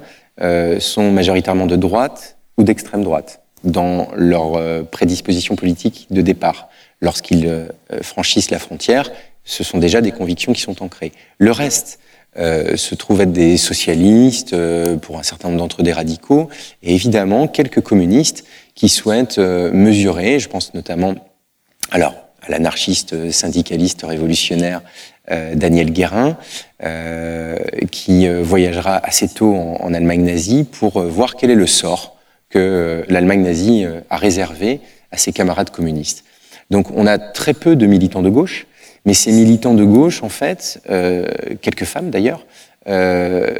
sont majoritairement de droite ou d'extrême droite dans leur prédisposition politique de départ lorsqu'ils euh, franchissent la frontière, ce sont déjà des convictions qui sont ancrées. Le reste euh, se trouve être des socialistes, euh, pour un certain nombre d'entre eux des radicaux, et évidemment quelques communistes qui souhaitent mesurer, je pense notamment alors à l'anarchiste syndicaliste révolutionnaire Daniel Guérin, qui voyagera assez tôt en, Allemagne nazie pour voir quel est le sort que l'Allemagne nazie a réservé à ses camarades communistes. Donc on a très peu de militants de gauche, mais ces militants de gauche, en fait, euh, quelques femmes d'ailleurs, euh,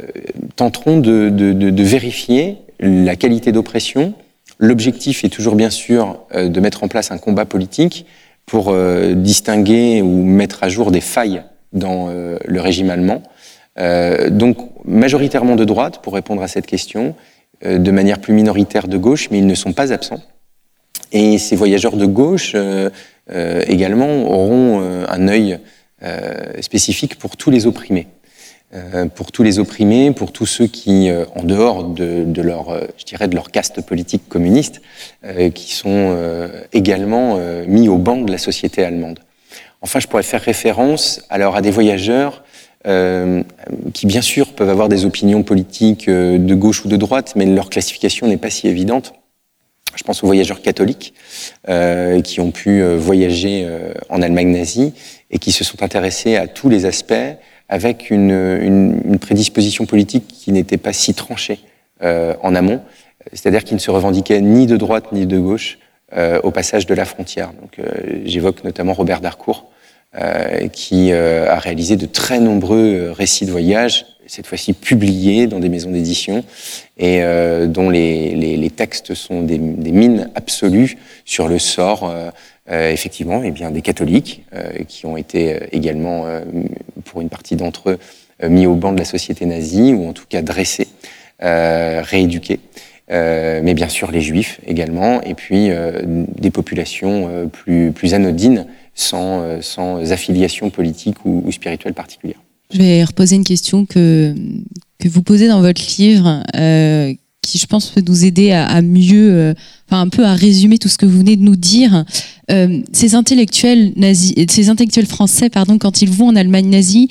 tenteront de, vérifier la qualité d'oppression. L'objectif est toujours bien sûr euh, de mettre en place un combat politique pour euh, distinguer ou mettre à jour des failles dans euh, le régime allemand. donc majoritairement de droite pour répondre à cette question, de manière plus minoritaire de gauche, mais ils ne sont pas absents. Et ces voyageurs de gauche euh, euh, également auront euh, un œil spécifique pour tous les opprimés. pour tous les opprimés, pour tous ceux qui, en dehors de, de, leur, je dirais, de leur caste politique communiste, qui sont également mis au banc de la société allemande. Enfin, je pourrais faire référence alors à des voyageurs euh, qui bien sûr peuvent avoir des opinions politiques de gauche ou de droite, mais leur classification n'est pas si évidente. je pense aux voyageurs catholiques qui ont pu voyager en Allemagne nazie et qui se sont intéressés à tous les aspects avec une, une, une prédisposition politique qui n'était pas si tranchée en amont, c'est-à-dire qu'ils ne se revendiquaient ni de droite ni de gauche au passage de la frontière. Donc, j'évoque notamment Robert Darcourt, euh, qui euh, a réalisé de très nombreux euh, récits de voyage, cette fois-ci publiés dans des maisons d'édition, et dont les, les, les, textes sont des, des, mines absolues sur le sort, effectivement, et eh bien, des catholiques, qui ont été également, pour une partie d'entre eux, mis au banc de la société nazie, ou en tout cas dressés, rééduqués. mais bien sûr les juifs également, et puis des populations plus, plus anodines sans, euh, sans affiliation politique ou, spirituelle particulière. Je vais reposer une question que, que vous posez dans votre livre, euh, qui je pense peut nous aider à, mieux, euh, enfin un peu à résumer tout ce que vous venez de nous dire. Ces intellectuels nazis, ces intellectuels français, pardon, quand ils vont en Allemagne nazie,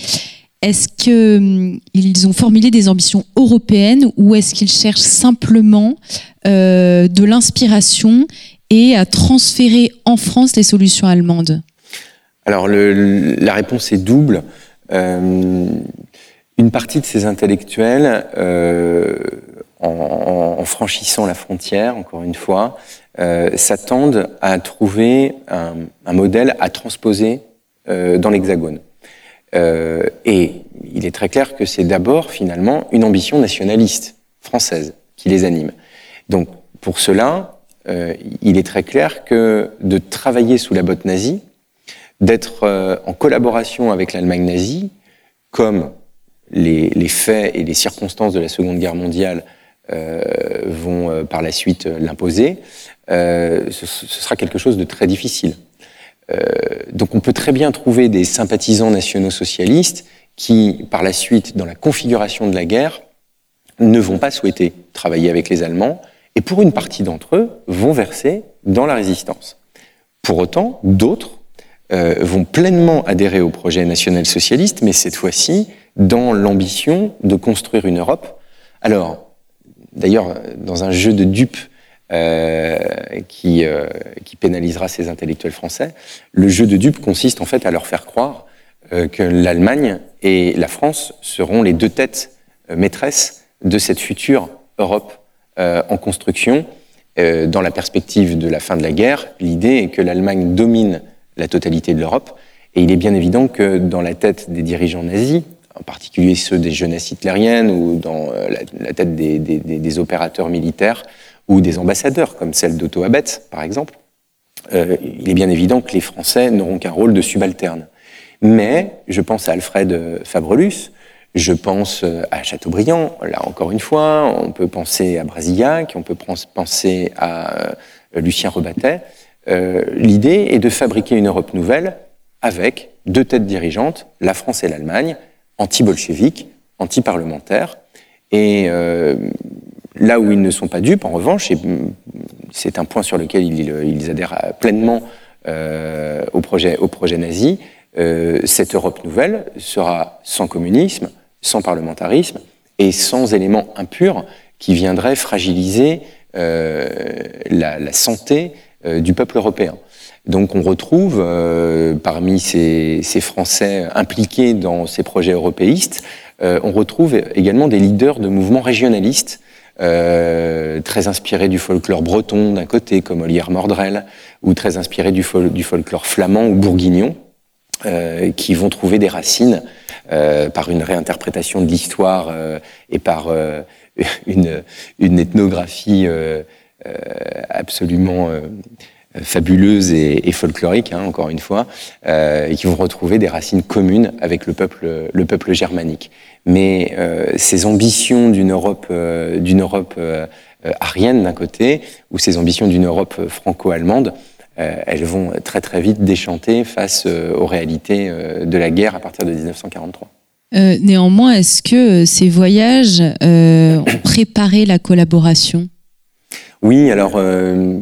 est-ce qu'ils ils ont formulé des ambitions européennes ou est-ce qu'ils cherchent simplement de l'inspiration et à transférer en France les solutions allemandes? Alors le, la réponse est double. Euh, une partie de ces intellectuels, euh, en, en, franchissant la frontière, encore une fois, euh, s'attendent à trouver un, un, modèle à transposer euh, dans l'Hexagone. Euh, et il est très clair que c'est d'abord finalement une ambition nationaliste française qui les anime. Donc pour cela, euh, il est très clair que de travailler sous la botte nazie, d'être euh, en collaboration avec l'Allemagne nazie, comme les, faits et les circonstances de la Seconde Guerre mondiale euh, vont euh, par la suite l'imposer, ce, ce, sera quelque chose de très difficile. donc on peut très bien trouver des sympathisants nationaux socialistes qui, par la suite, dans la configuration de la guerre, ne vont pas souhaiter travailler avec les Allemands, et pour une partie d'entre eux, vont verser dans la résistance. Pour autant, d'autres euh, vont pleinement adhérer au projet national socialiste, mais cette fois-ci dans l'ambition de construire une Europe. Alors, d'ailleurs, dans un jeu de dupes euh, qui, euh, qui pénalisera ces intellectuels français, le jeu de dupes consiste en fait à leur faire croire euh, que l'Allemagne et la France seront les deux têtes euh, maîtresses de cette future Europe en construction. dans la perspective de la fin de la guerre, l'idée est que l'Allemagne domine la totalité de l'Europe. Et il est bien évident que dans la tête des dirigeants nazis, en particulier ceux des jeunesses hitlériennes ou dans euh, la, tête des, opérateurs militaires ou des ambassadeurs, comme celle d'Otto Abetz, par exemple, euh, il est bien évident que les Français n'auront qu'un rôle de subalterne. Mais je pense à Alfred Fabrelus, je pense euh, à Chateaubriand, là encore une fois, on peut penser à Brasillac, on peut penser à Lucien Rebattet, euh, l'idée est de fabriquer une Europe nouvelle avec deux têtes dirigeantes, la France et l'Allemagne, anti-bolcheviques, anti-parlementaires. Et euh, là où ils ne sont pas dupes, en revanche, et c'est un point sur lequel ils, adhèrent pleinement euh, au, projet, nazi, cette Europe nouvelle sera sans communisme, sans parlementarisme et sans éléments impurs qui viendraient fragiliser la, santé du peuple européen. Donc on retrouve euh, parmi ces, ces, Français impliqués dans ces projets européistes, euh, on retrouve également des leaders de mouvements régionalistes, euh, très inspirés du folklore breton d'un côté, comme Olière Mordrel, ou très inspirés du, fol du folklore flamand ou bourguignon, euh, qui vont trouver des racines euh, par une réinterprétation de l'histoire et par une, une, ethnographie euh, absolument euh, fabuleuse et, et folklorique, hein, encore une fois, euh, et qui vont retrouver des racines communes avec le peuple, le peuple germanique. Mais euh, ces ambitions d'une Europe, euh, d'une Europe euh, arienne d'un côté, ou ces ambitions d'une Europe franco-allemande, elles vont très très vite déchanter face aux réalités de la guerre à partir de 1943. néanmoins, est-ce que ces voyages ont préparé la collaboration? Oui, alors euh,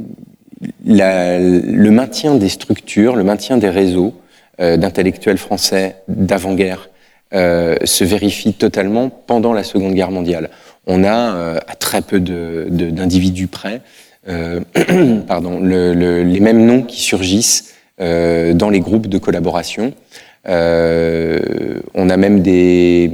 le maintien des structures, le maintien des réseaux euh, d'intellectuels français d'avant-guerre euh, se vérifie totalement pendant la Seconde Guerre mondiale. On a, à très peu d'individus près, pardon, les mêmes noms qui surgissent dans les groupes de collaboration. on a même des,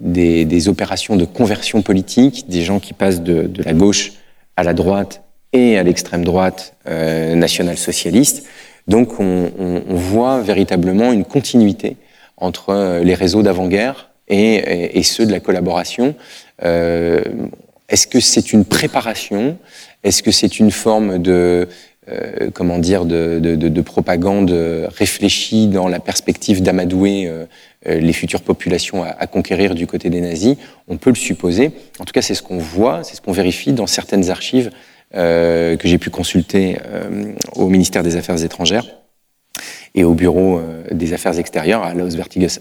des, opérations de conversion politique, des gens qui passent de, la gauche à la droite et à l'extrême droite euh, nationale-socialiste. Donc on, voit véritablement une continuité entre euh, les réseaux d'avant-guerre et, ceux de la collaboration. Euh, est-ce que c'est une préparation? Est-ce que c'est une forme de euh, comment dire, de, de, de, propagande réfléchie dans la perspective d'amadouer euh, euh, les futures populations à, conquérir du côté des nazis. On peut le supposer. En tout cas, c'est ce qu'on voit, c'est ce qu'on vérifie dans certaines archives que j'ai pu consulter au ministère des Affaires étrangères et au bureau des Affaires extérieures à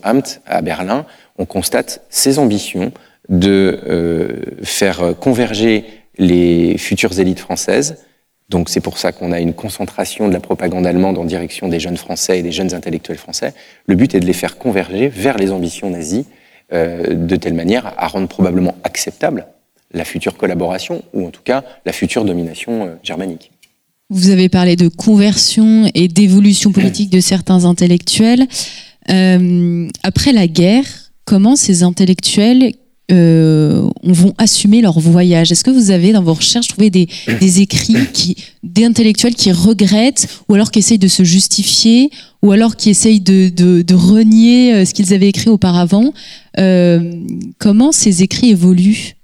Amt à Berlin. On constate ces ambitions de faire converger les futures élites françaises donc c'est pour ça qu'on a une concentration de la propagande allemande en direction des jeunes Français et des jeunes intellectuels français. Le but est de les faire converger vers les ambitions nazies euh, de telle manière à rendre probablement acceptable la future collaboration ou en tout cas la future domination euh, germanique. Vous avez parlé de conversion et d'évolution politique de certains intellectuels. Euh, après la guerre, comment ces intellectuels euh, vont assumer leur voyage. Est-ce que vous avez dans vos recherches trouvé des, des écrits qui, d'intellectuels qui regrettent ou alors qui essayent de se justifier ou alors qui essayent de, renier euh, ce qu'ils avaient écrit auparavant? Euh, Comment ces écrits évoluent?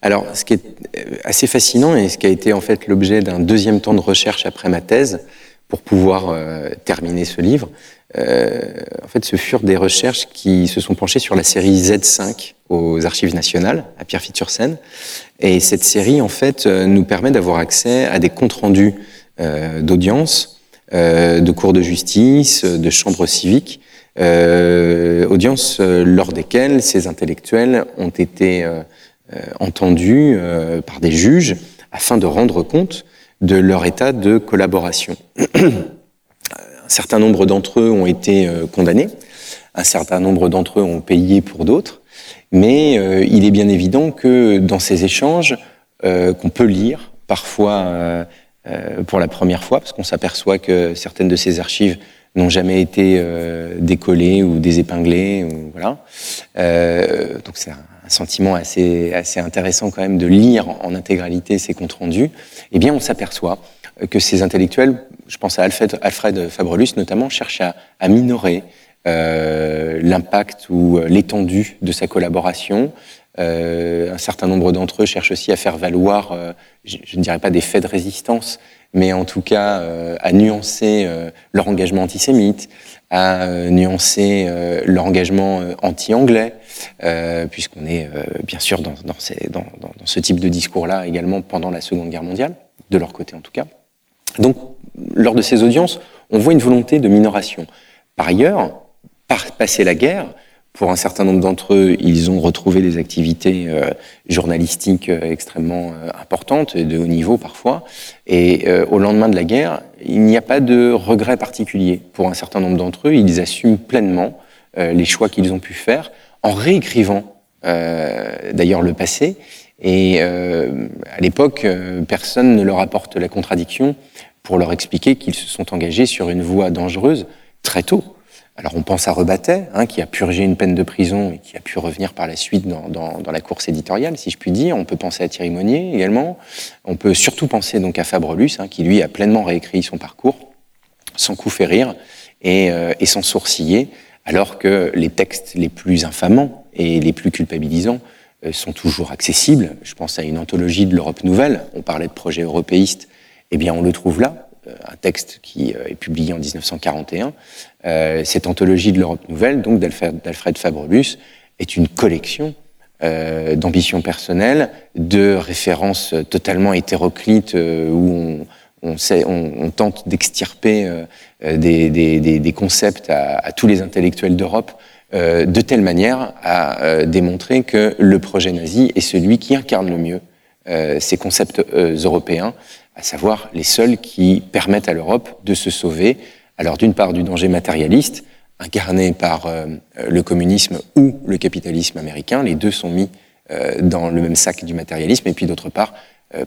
Alors, ce qui est euh, assez fascinant et ce qui a été en fait l'objet d'un deuxième temps de recherche après ma thèse pour pouvoir terminer ce livre, euh, en fait, ce furent des recherches qui se sont penchées sur la série Z5 aux Archives nationales à Pierrefitte-sur-Seine. Et cette série, en fait, euh, nous permet d'avoir accès à des comptes rendus euh, d'audience, euh, de cours de justice, de chambres civiques, euh, audiences lors desquelles ces intellectuels ont été entendus par des juges afin de rendre compte de leur état de collaboration. Un certain nombre d'entre eux ont été euh, condamnés, un certain nombre d'entre eux ont payé pour d'autres, mais euh, il est bien évident que dans ces échanges euh, qu'on peut lire, parfois pour la première fois, parce qu'on s'aperçoit que certaines de ces archives n'ont jamais été décollées ou désépinglées, voilà. donc c'est un, sentiment assez intéressant quand même de lire en intégralité ces comptes rendus. Eh bien, on s'aperçoit que ces intellectuels, je pense à Alfred, Alfred Fabrelus notamment, cherchent à, minorer euh, l'impact ou euh, l'étendue de sa collaboration. Euh, un certain nombre d'entre eux cherchent aussi à faire valoir, je, ne dirais pas des faits de résistance, mais en tout cas à nuancer leur engagement antisémite, à nuancer leur engagement anti-anglais, puisqu'on est bien sûr dans ce type de discours-là également pendant la Seconde Guerre mondiale, de leur côté en tout cas. Donc, lors de ces audiences, on voit une volonté de minoration. Par ailleurs, par passer la guerre, pour un certain nombre d'entre eux, ils ont retrouvé des activités euh, journalistiques euh, extrêmement euh, importantes, de haut niveau parfois. Et au lendemain de la guerre, il n'y a pas de regret particulier. Pour un certain nombre d'entre eux, ils assument pleinement les choix qu'ils ont pu faire en réécrivant d'ailleurs le passé. Et à l'époque, personne ne leur apporte la contradiction pour leur expliquer qu'ils se sont engagés sur une voie dangereuse très tôt. Alors on pense à Rebattet, hein, qui a purgé une peine de prison et qui a pu revenir par la suite dans, la course éditoriale, si je puis dire. On peut penser à Thierry Monnier également. On peut surtout penser donc à Fabrelus, hein, qui lui a pleinement réécrit son parcours, sans coup férir et, euh, et sans sourciller, alors que les textes les plus infamants et les plus culpabilisants euh, sont toujours accessibles. Je pense à une anthologie de l'Europe nouvelle. On parlait de projet européiste eh bien on le trouve là, euh, un texte qui euh, est publié en 1941. Euh, cette anthologie de l'Europe nouvelle, donc d'Alfred Fabrelus, est une collection d'ambitions personnelles, de références totalement hétéroclites où on, tente d'extirper des, concepts à, tous les intellectuels d'Europe de telle manière à démontrer que le projet nazi est celui qui incarne le mieux ces concepts européens à savoir les seuls qui permettent à l'Europe de se sauver, alors d'une part du danger matérialiste, incarné par euh, le communisme ou le capitalisme américain, les deux sont mis euh, dans le même sac du matérialisme, et puis d'autre part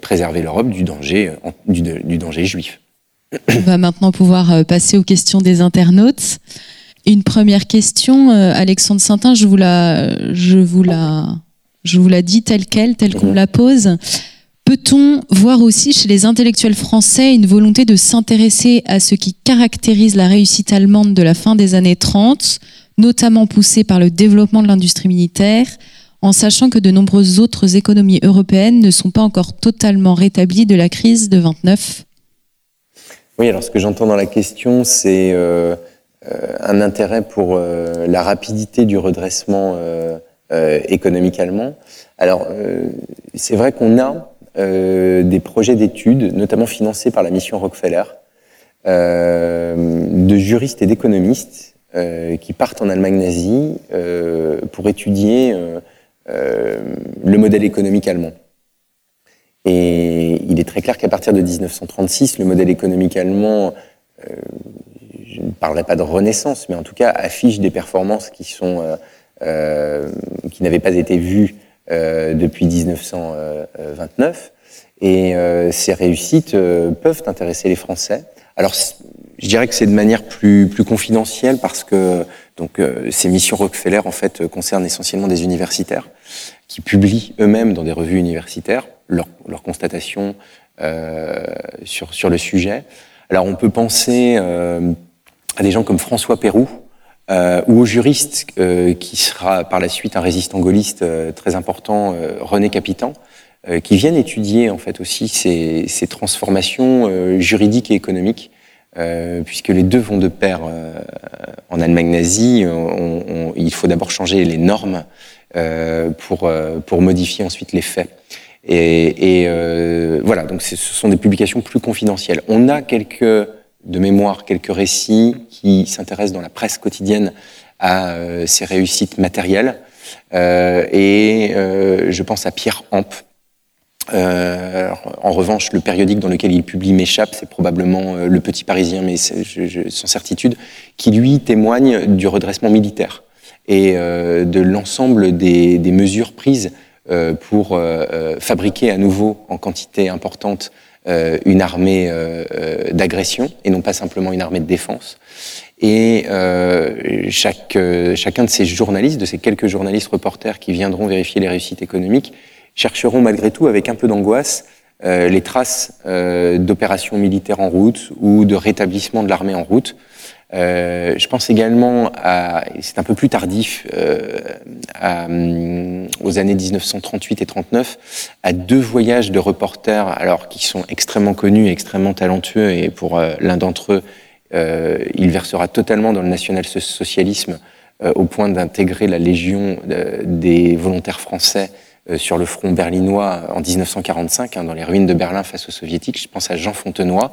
préserver l'Europe du danger, du danger juif. On va maintenant pouvoir passer aux questions des internautes. Une première question, Alexandre Saintin, je vous la, je dis telle quelle, telle qu'on la pose. Peut-on voir aussi chez les intellectuels français une volonté de s'intéresser à ce qui caractérise la réussite allemande de la fin des années 30, notamment poussée par le développement de l'industrie militaire, en sachant que de nombreuses autres économies européennes ne sont pas encore totalement rétablies de la crise de 29 Oui, alors ce que j'entends dans la question, c'est euh, euh, un intérêt pour euh, la rapidité du redressement économique allemand. Alors, c'est vrai qu'on a euh, des projets d'études, notamment financés par la mission Rockefeller, euh, de juristes et d'économistes euh, qui partent en Allemagne nazie pour étudier le modèle économique allemand. Et il est très clair qu'à partir de 1936, le modèle économique allemand, je ne parlerai pas de renaissance, mais en tout cas affiche des performances qui sont qui n'avaient pas été vues euh, depuis 1929. Et euh, ces réussites euh, peuvent intéresser les Français. Alors, je dirais que c'est de manière plus, plus confidentielle parce que donc ces missions Rockefeller en fait concernent essentiellement des universitaires qui publient eux-mêmes dans des revues universitaires leurs leur constatations euh, sur sur le sujet. Alors on peut penser euh, à des gens comme François Pérou, euh, ou au juriste euh, qui sera par la suite un résistant gaulliste euh, très important, euh, René Capitan, qui viennent étudier en fait aussi ces, ces transformations juridiques et économiques, puisque les deux vont de pair en Allemagne nazie. On, on, il faut d'abord changer les normes pour pour modifier ensuite les faits. Et, et voilà, donc ce sont des publications plus confidentielles. On a quelques de mémoire quelques récits qui s'intéressent dans la presse quotidienne à euh, ces réussites matérielles. Euh, et euh, je pense à Pierre Hamp. en revanche, le périodique dans lequel il publie m'échappe, c'est probablement Le Petit Parisien, mais sans certitude, qui lui témoigne du redressement militaire et de l'ensemble des, mesures prises pour fabriquer à nouveau en quantité importante euh, une armée euh, euh, d'agression et non pas simplement une armée de défense. Et chaque, chacun de ces journalistes, de ces quelques journalistes reporters qui viendront vérifier les réussites économiques, chercheront malgré tout, avec un peu d'angoisse, les traces d'opérations militaires en route ou de rétablissement de l'armée en route. Euh, je pense également à, c'est un peu plus tardif, euh, à, hum, aux années 1938 et 39, à deux voyages de reporters, alors qui sont extrêmement connus et extrêmement talentueux, et pour euh, l'un d'entre eux, euh, il versera totalement dans le national-socialisme euh, au point d'intégrer la Légion des volontaires français sur le front berlinois en 1945, hein, dans les ruines de Berlin face aux soviétiques. Je pense à Jean Fontenoy.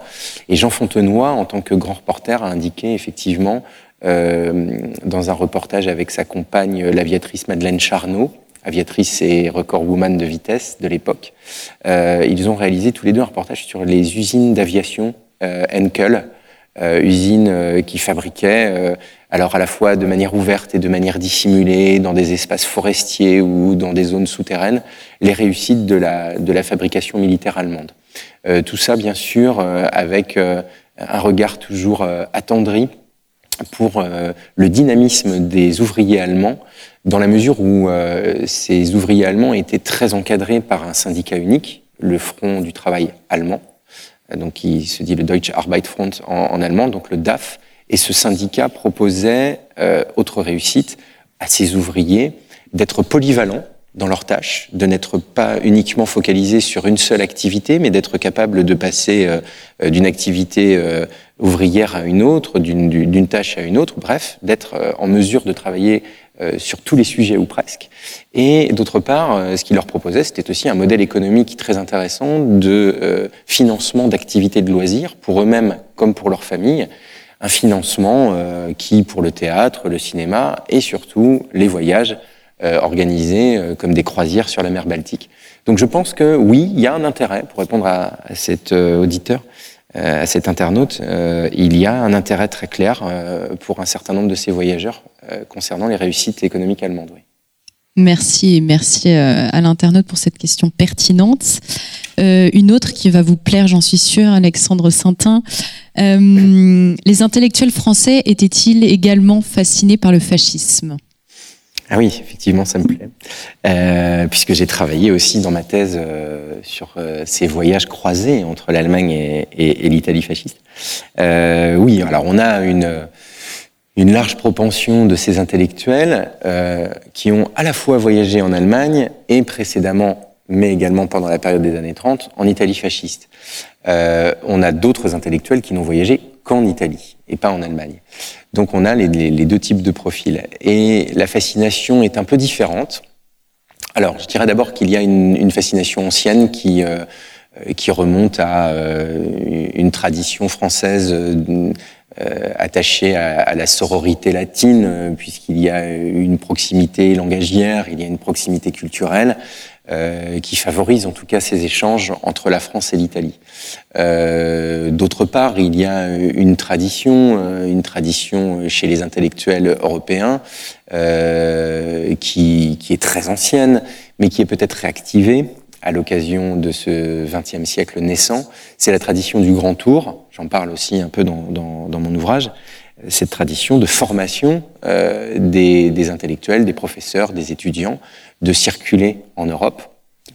Et Jean Fontenoy, en tant que grand reporter, a indiqué effectivement, euh, dans un reportage avec sa compagne, l'aviatrice Madeleine Charnot, aviatrice et record woman de vitesse de l'époque, euh, ils ont réalisé tous les deux un reportage sur les usines d'aviation euh, Enkel, euh, usines euh, qui fabriquaient alors à la fois de manière ouverte et de manière dissimulée, dans des espaces forestiers ou dans des zones souterraines, les réussites de la, de la fabrication militaire allemande. Euh, tout ça, bien sûr, euh, avec euh, un regard toujours euh, attendri pour euh, le dynamisme des ouvriers allemands, dans la mesure où ces ouvriers allemands étaient très encadrés par un syndicat unique, le Front du travail allemand, donc qui se dit le Deutsche Arbeitsfront en, en allemand, donc le DAF, et ce syndicat proposait, euh, autre réussite, à ses ouvriers d'être polyvalents dans leurs tâches, de n'être pas uniquement focalisés sur une seule activité, mais d'être capable de passer euh, d'une activité euh, ouvrière à une autre, d'une tâche à une autre, bref, d'être euh, en mesure de travailler euh, sur tous les sujets ou presque. Et d'autre part, euh, ce qu'il leur proposait, c'était aussi un modèle économique très intéressant de financement d'activités de loisirs pour eux-mêmes comme pour leurs familles, un financement euh, qui, pour le théâtre, le cinéma et surtout les voyages euh, organisés euh, comme des croisières sur la mer Baltique. Donc je pense que oui, il y a un intérêt, pour répondre à, à cet auditeur, à cet internaute, il y a un intérêt très clair pour un certain nombre de ces voyageurs concernant les réussites économiques allemandes. Oui. Merci merci euh, à l'internaute pour cette question pertinente. Euh, une autre qui va vous plaire, j'en suis sûre, Alexandre Saintin. Euh, les intellectuels français étaient-ils également fascinés par le fascisme? Ah oui, effectivement, ça me plaît. Puisque j'ai travaillé aussi dans ma thèse sur ces voyages croisés entre l'Allemagne et, l'Italie fasciste. Oui, alors on a une, une large propension de ces intellectuels euh, qui ont à la fois voyagé en Allemagne et précédemment, mais également pendant la période des années 30, en Italie fasciste. Euh, on a d'autres intellectuels qui n'ont voyagé qu'en Italie et pas en Allemagne. Donc on a les, deux types de profils. Et la fascination est un peu différente. Alors je dirais d'abord qu'il y a une, une, fascination ancienne qui, euh, qui remonte à euh, une tradition française euh, attachée à, à, la sororité latine, euh, puisqu'il y a une proximité langagière, il y a une proximité culturelle. Euh, qui favorise en tout cas ces échanges entre la France et l'Italie. Euh, D'autre part, il y a une tradition, euh, une tradition chez les intellectuels européens euh, qui, qui, est très ancienne, mais qui est peut-être réactivée à l'occasion de ce XXe siècle naissant. C'est la tradition du Grand Tour. J'en parle aussi un peu dans, dans, mon ouvrage. Cette tradition de formation euh, des, des intellectuels, des professeurs, des étudiants de circuler en Europe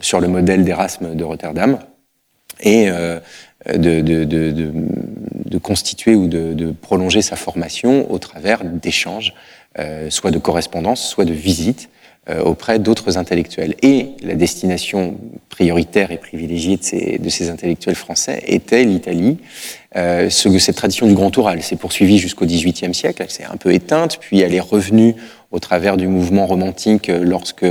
sur le modèle d'Erasme de Rotterdam et euh, de, de, de, de, constituer ou de, prolonger sa formation au travers d'échanges, euh, soit de correspondance, soit de visites auprès d'autres intellectuels. Et la destination prioritaire et privilégiée de ces, intellectuels français était l'Italie. Euh, ce, cette tradition du Grand elle s'est poursuivie jusqu'au XVIIIe siècle, elle s'est un peu éteinte, puis elle est revenue au travers du mouvement romantique lorsque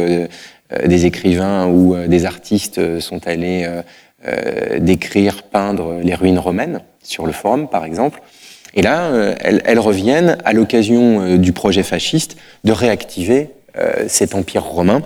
euh, des écrivains ou euh, des artistes euh, sont allés décrire, peindre les ruines romaines sur le forum, par exemple. Et là, elles reviennent à l'occasion du projet fasciste de réactiver cet empire romain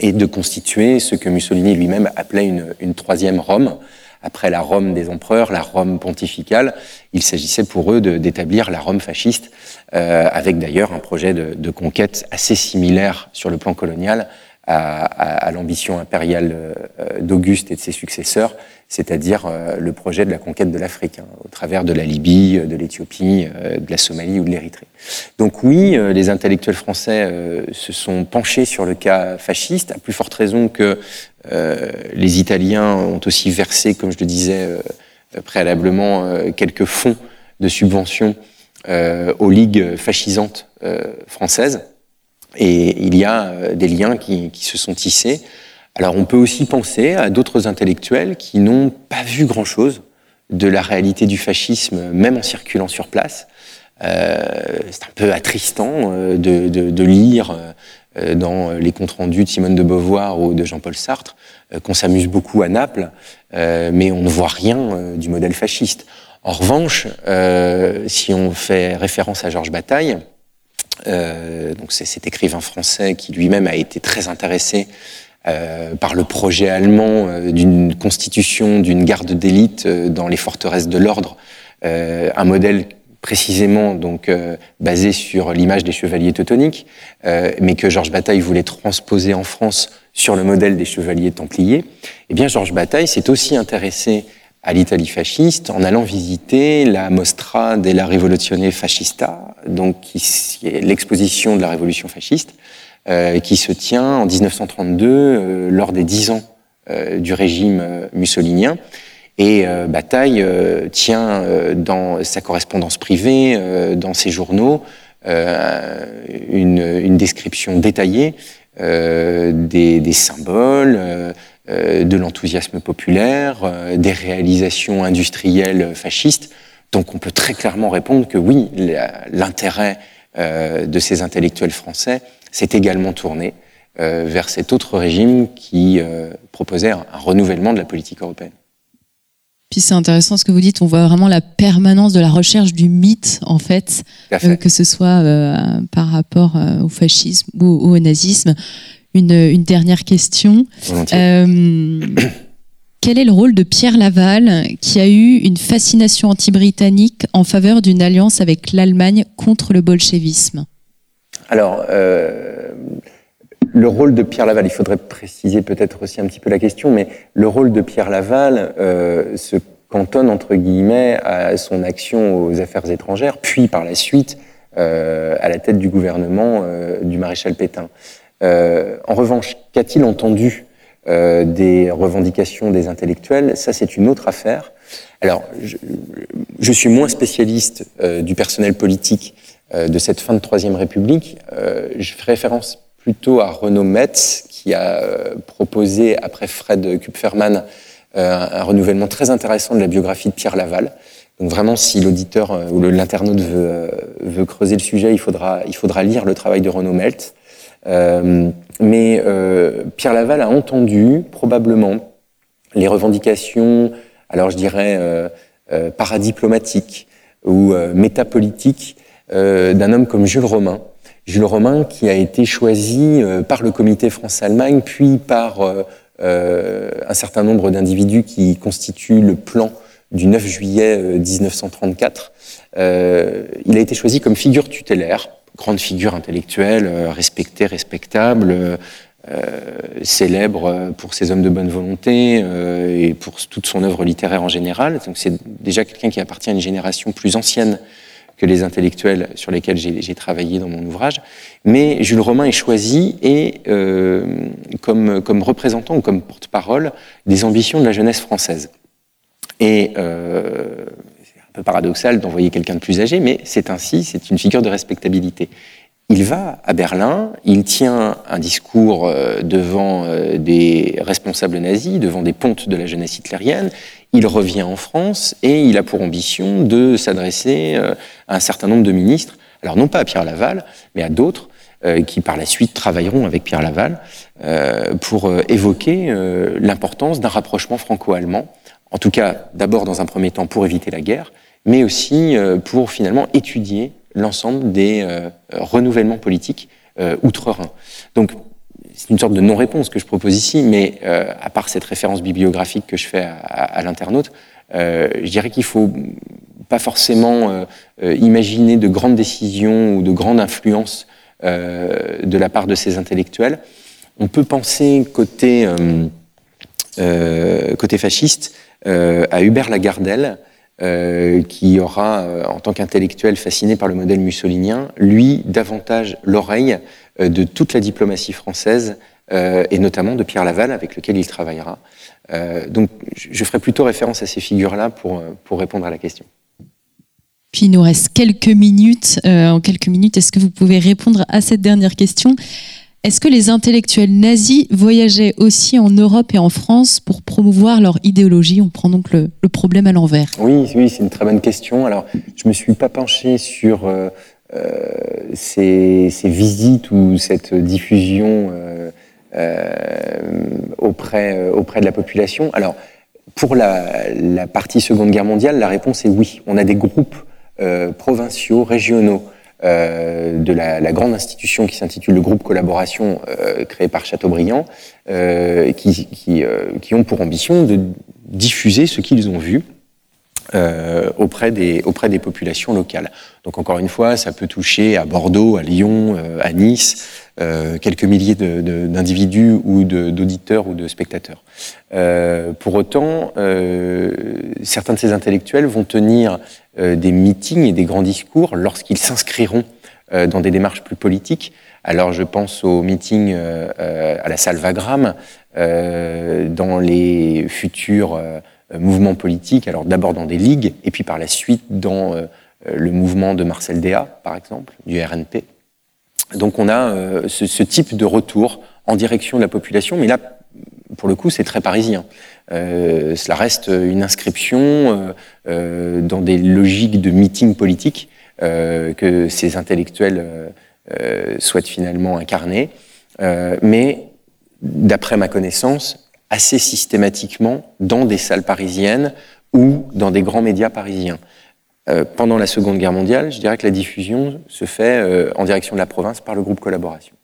et de constituer ce que Mussolini lui-même appelait une, une, troisième Rome. Après la Rome des empereurs, la Rome pontificale, il s'agissait pour eux d'établir la Rome fasciste, euh, avec d'ailleurs un projet de, de, conquête assez similaire sur le plan colonial à, à, à l'ambition impériale euh, d'Auguste et de ses successeurs, c'est-à-dire euh, le projet de la conquête de l'Afrique, hein, au travers de la Libye, de l'Éthiopie, euh, de la Somalie ou de l'Érythrée. Donc oui, les intellectuels français se sont penchés sur le cas fasciste, à plus forte raison que les Italiens ont aussi versé, comme je le disais préalablement, quelques fonds de subvention aux ligues fascisantes françaises et il y a euh, des liens qui, qui, se sont tissés. Alors on peut aussi penser à d'autres intellectuels qui n'ont pas vu grand-chose de la réalité du fascisme, même en circulant sur place. Euh, c'est un peu attristant euh, de, de, de, lire euh, dans les comptes rendus de Simone de Beauvoir ou de Jean-Paul Sartre qu'on s'amuse beaucoup à Naples, mais on ne voit rien du modèle fasciste. En revanche, si on fait référence à Georges Bataille, donc c'est cet écrivain français qui lui-même a été très intéressé euh, par le projet allemand euh, d'une constitution d'une garde d'élite euh, dans les forteresses de l'ordre, euh, un modèle précisément donc euh, basé sur l'image des chevaliers teutoniques, mais que Georges Bataille voulait transposer en France sur le modèle des chevaliers templiers. Eh bien, Georges Bataille s'est aussi intéressé à l'Italie fasciste en allant visiter la Mostra della Rivoluzione Fascista, donc qui est l'exposition de la révolution fasciste, euh, qui se tient en 1932 euh, lors des dix ans euh, du régime euh, mussolinien. Et euh, Bataille euh, tient dans sa correspondance privée, dans ses journaux, une, une, description détaillée des, des, symboles, de l'enthousiasme populaire, euh, des réalisations industrielles fascistes. Donc on peut très clairement répondre que oui, l'intérêt euh, de ces intellectuels français s'est également tourné vers cet autre régime qui proposait un, renouvellement de la politique européenne. Puis c'est intéressant ce que vous dites, on voit vraiment la permanence de la recherche du mythe, en fait, fait. Euh, que ce soit euh, par rapport euh, au fascisme ou, ou, au nazisme une, une dernière question. Euh, quel est le rôle de Pierre Laval, qui a eu une fascination anti-britannique en faveur d'une alliance avec l'Allemagne contre le bolchevisme? Alors, euh, le rôle de Pierre Laval, il faudrait préciser peut-être aussi un petit peu la question, mais le rôle de Pierre Laval euh, se cantonne entre guillemets à son action aux affaires étrangères, puis par la suite euh, à la tête du gouvernement du maréchal Pétain. Euh, en revanche, qu'a-t-il entendu euh, des revendications des intellectuels? Ça, c'est une autre affaire. Alors, je, je suis moins spécialiste euh, du personnel politique de cette fin de Troisième République. je fais référence plutôt à Renaud Metz, qui a proposé, après Fred Kupferman, un renouvellement très intéressant de la biographie de Pierre Laval. Donc vraiment, si l'auditeur ou l'internaute veut, veut, creuser le sujet, il faudra, il faudra lire le travail de Renaud Metz. Euh, mais euh, Pierre Laval a entendu probablement les revendications, alors je dirais euh, paradiplomatiques ou métapolitiques d'un homme comme Jules Romain. Jules Romain qui a été choisi par le comité France-Allemagne, puis par un certain nombre d'individus qui constituent le plan du 9 juillet 1934. il a été choisi comme figure tutélaire grande figure intellectuelle, euh, respectée, respectable, euh, célèbre pour ses hommes de bonne volonté euh, et pour toute son œuvre littéraire en général. Donc c'est déjà quelqu'un qui appartient à une génération plus ancienne que les intellectuels sur lesquels j'ai travaillé dans mon ouvrage. Mais Jules Romain est choisi et euh, comme, comme représentant ou comme porte-parole des ambitions de la jeunesse française. Et euh, paradoxal d'envoyer quelqu'un de plus âgé, mais c'est ainsi, c'est une figure de respectabilité. Il va à Berlin, il tient un discours euh, devant euh, des responsables nazis, devant des pontes de la jeunesse hitlérienne, il revient en France et il a pour ambition de s'adresser euh, à un certain nombre de ministres, alors non pas à Pierre Laval, mais à d'autres, qui par la suite travailleront avec Pierre Laval pour évoquer l'importance d'un rapprochement franco-allemand, en tout cas d'abord dans un premier temps pour éviter la guerre, mais aussi euh, pour finalement étudier l'ensemble des euh, renouvellements politiques euh, outre-Rhin. Donc, c'est une sorte de non-réponse que je propose ici, mais à part cette référence bibliographique que je fais à, l'internaute, je dirais qu'il faut pas forcément imaginer de grandes décisions ou de grandes influences de la part de ces intellectuels. On peut penser côté, côté fasciste à Hubert Lagardelle, euh, qui aura, euh, en tant qu'intellectuel fasciné par le modèle mussolinien, lui, davantage l'oreille euh, de toute la diplomatie française, et notamment de Pierre Laval, avec lequel il travaillera. donc, je ferai plutôt référence à ces figures-là pour, pour répondre à la question. Puis il nous reste quelques minutes. en quelques minutes, est-ce que vous pouvez répondre à cette dernière question? Est-ce que les intellectuels nazis voyageaient aussi en Europe et en France pour promouvoir leur idéologie On prend donc le, problème à l'envers. Oui, c'est une très bonne question. Alors, je me suis pas penché sur euh, euh, ces, visites ou cette diffusion euh, auprès, de la population. Alors, pour la, partie Seconde Guerre mondiale, la réponse est oui. On a des groupes provinciaux, régionaux, euh, de la, la, grande institution qui s'intitule le groupe collaboration euh, créé par Chateaubriand, euh, qui, qui, euh, qui, ont pour ambition de diffuser ce qu'ils ont vu euh, auprès, des, auprès des populations locales. Donc encore une fois, ça peut toucher à Bordeaux, à Lyon, à Nice, quelques milliers d'individus ou d'auditeurs ou de spectateurs. pour autant, certains de ces intellectuels vont tenir euh, des meetings et des grands discours lorsqu'ils s'inscriront euh, dans des démarches plus politiques. Alors je pense aux meetings euh, à la salle Wagram, dans les futurs mouvements politiques, alors d'abord dans des ligues, et puis par la suite dans le mouvement de Marcel Déat, par exemple, du RNP. Donc on a ce, ce, type de retour en direction de la population, mais là, pour le coup, c'est très parisien. Euh, cela reste une inscription euh, euh, dans des logiques de meeting politique que ces intellectuels souhaitent finalement incarner. mais d'après ma connaissance, assez systématiquement dans des salles parisiennes ou dans des grands médias parisiens. pendant la Seconde Guerre mondiale, je dirais que la diffusion se fait en direction de la province par le groupe Collaboration.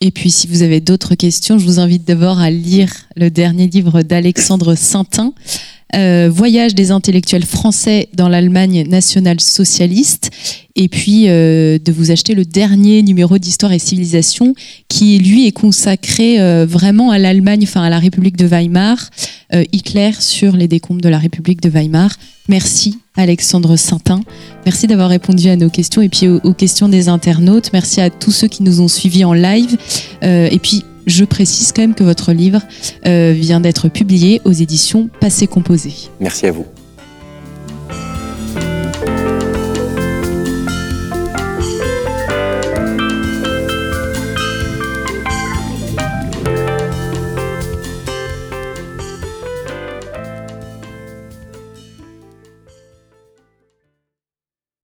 Et puis, si vous avez d'autres questions, je vous invite d'abord à lire le dernier livre d'Alexandre Saintin, euh, Voyage des intellectuels français dans l'Allemagne nationale socialiste, et puis euh, de vous acheter le dernier numéro d'Histoire et Civilisation, qui lui est consacré euh, vraiment à l'Allemagne, enfin à la République de Weimar, Hitler sur les décombres de la République de Weimar. Merci Alexandre Saintin. Merci d'avoir répondu à nos questions et puis aux, questions des internautes. Merci à tous ceux qui nous ont suivis en live. et puis je précise quand même que votre livre euh, vient d'être publié aux éditions Passé Composé. Merci à vous.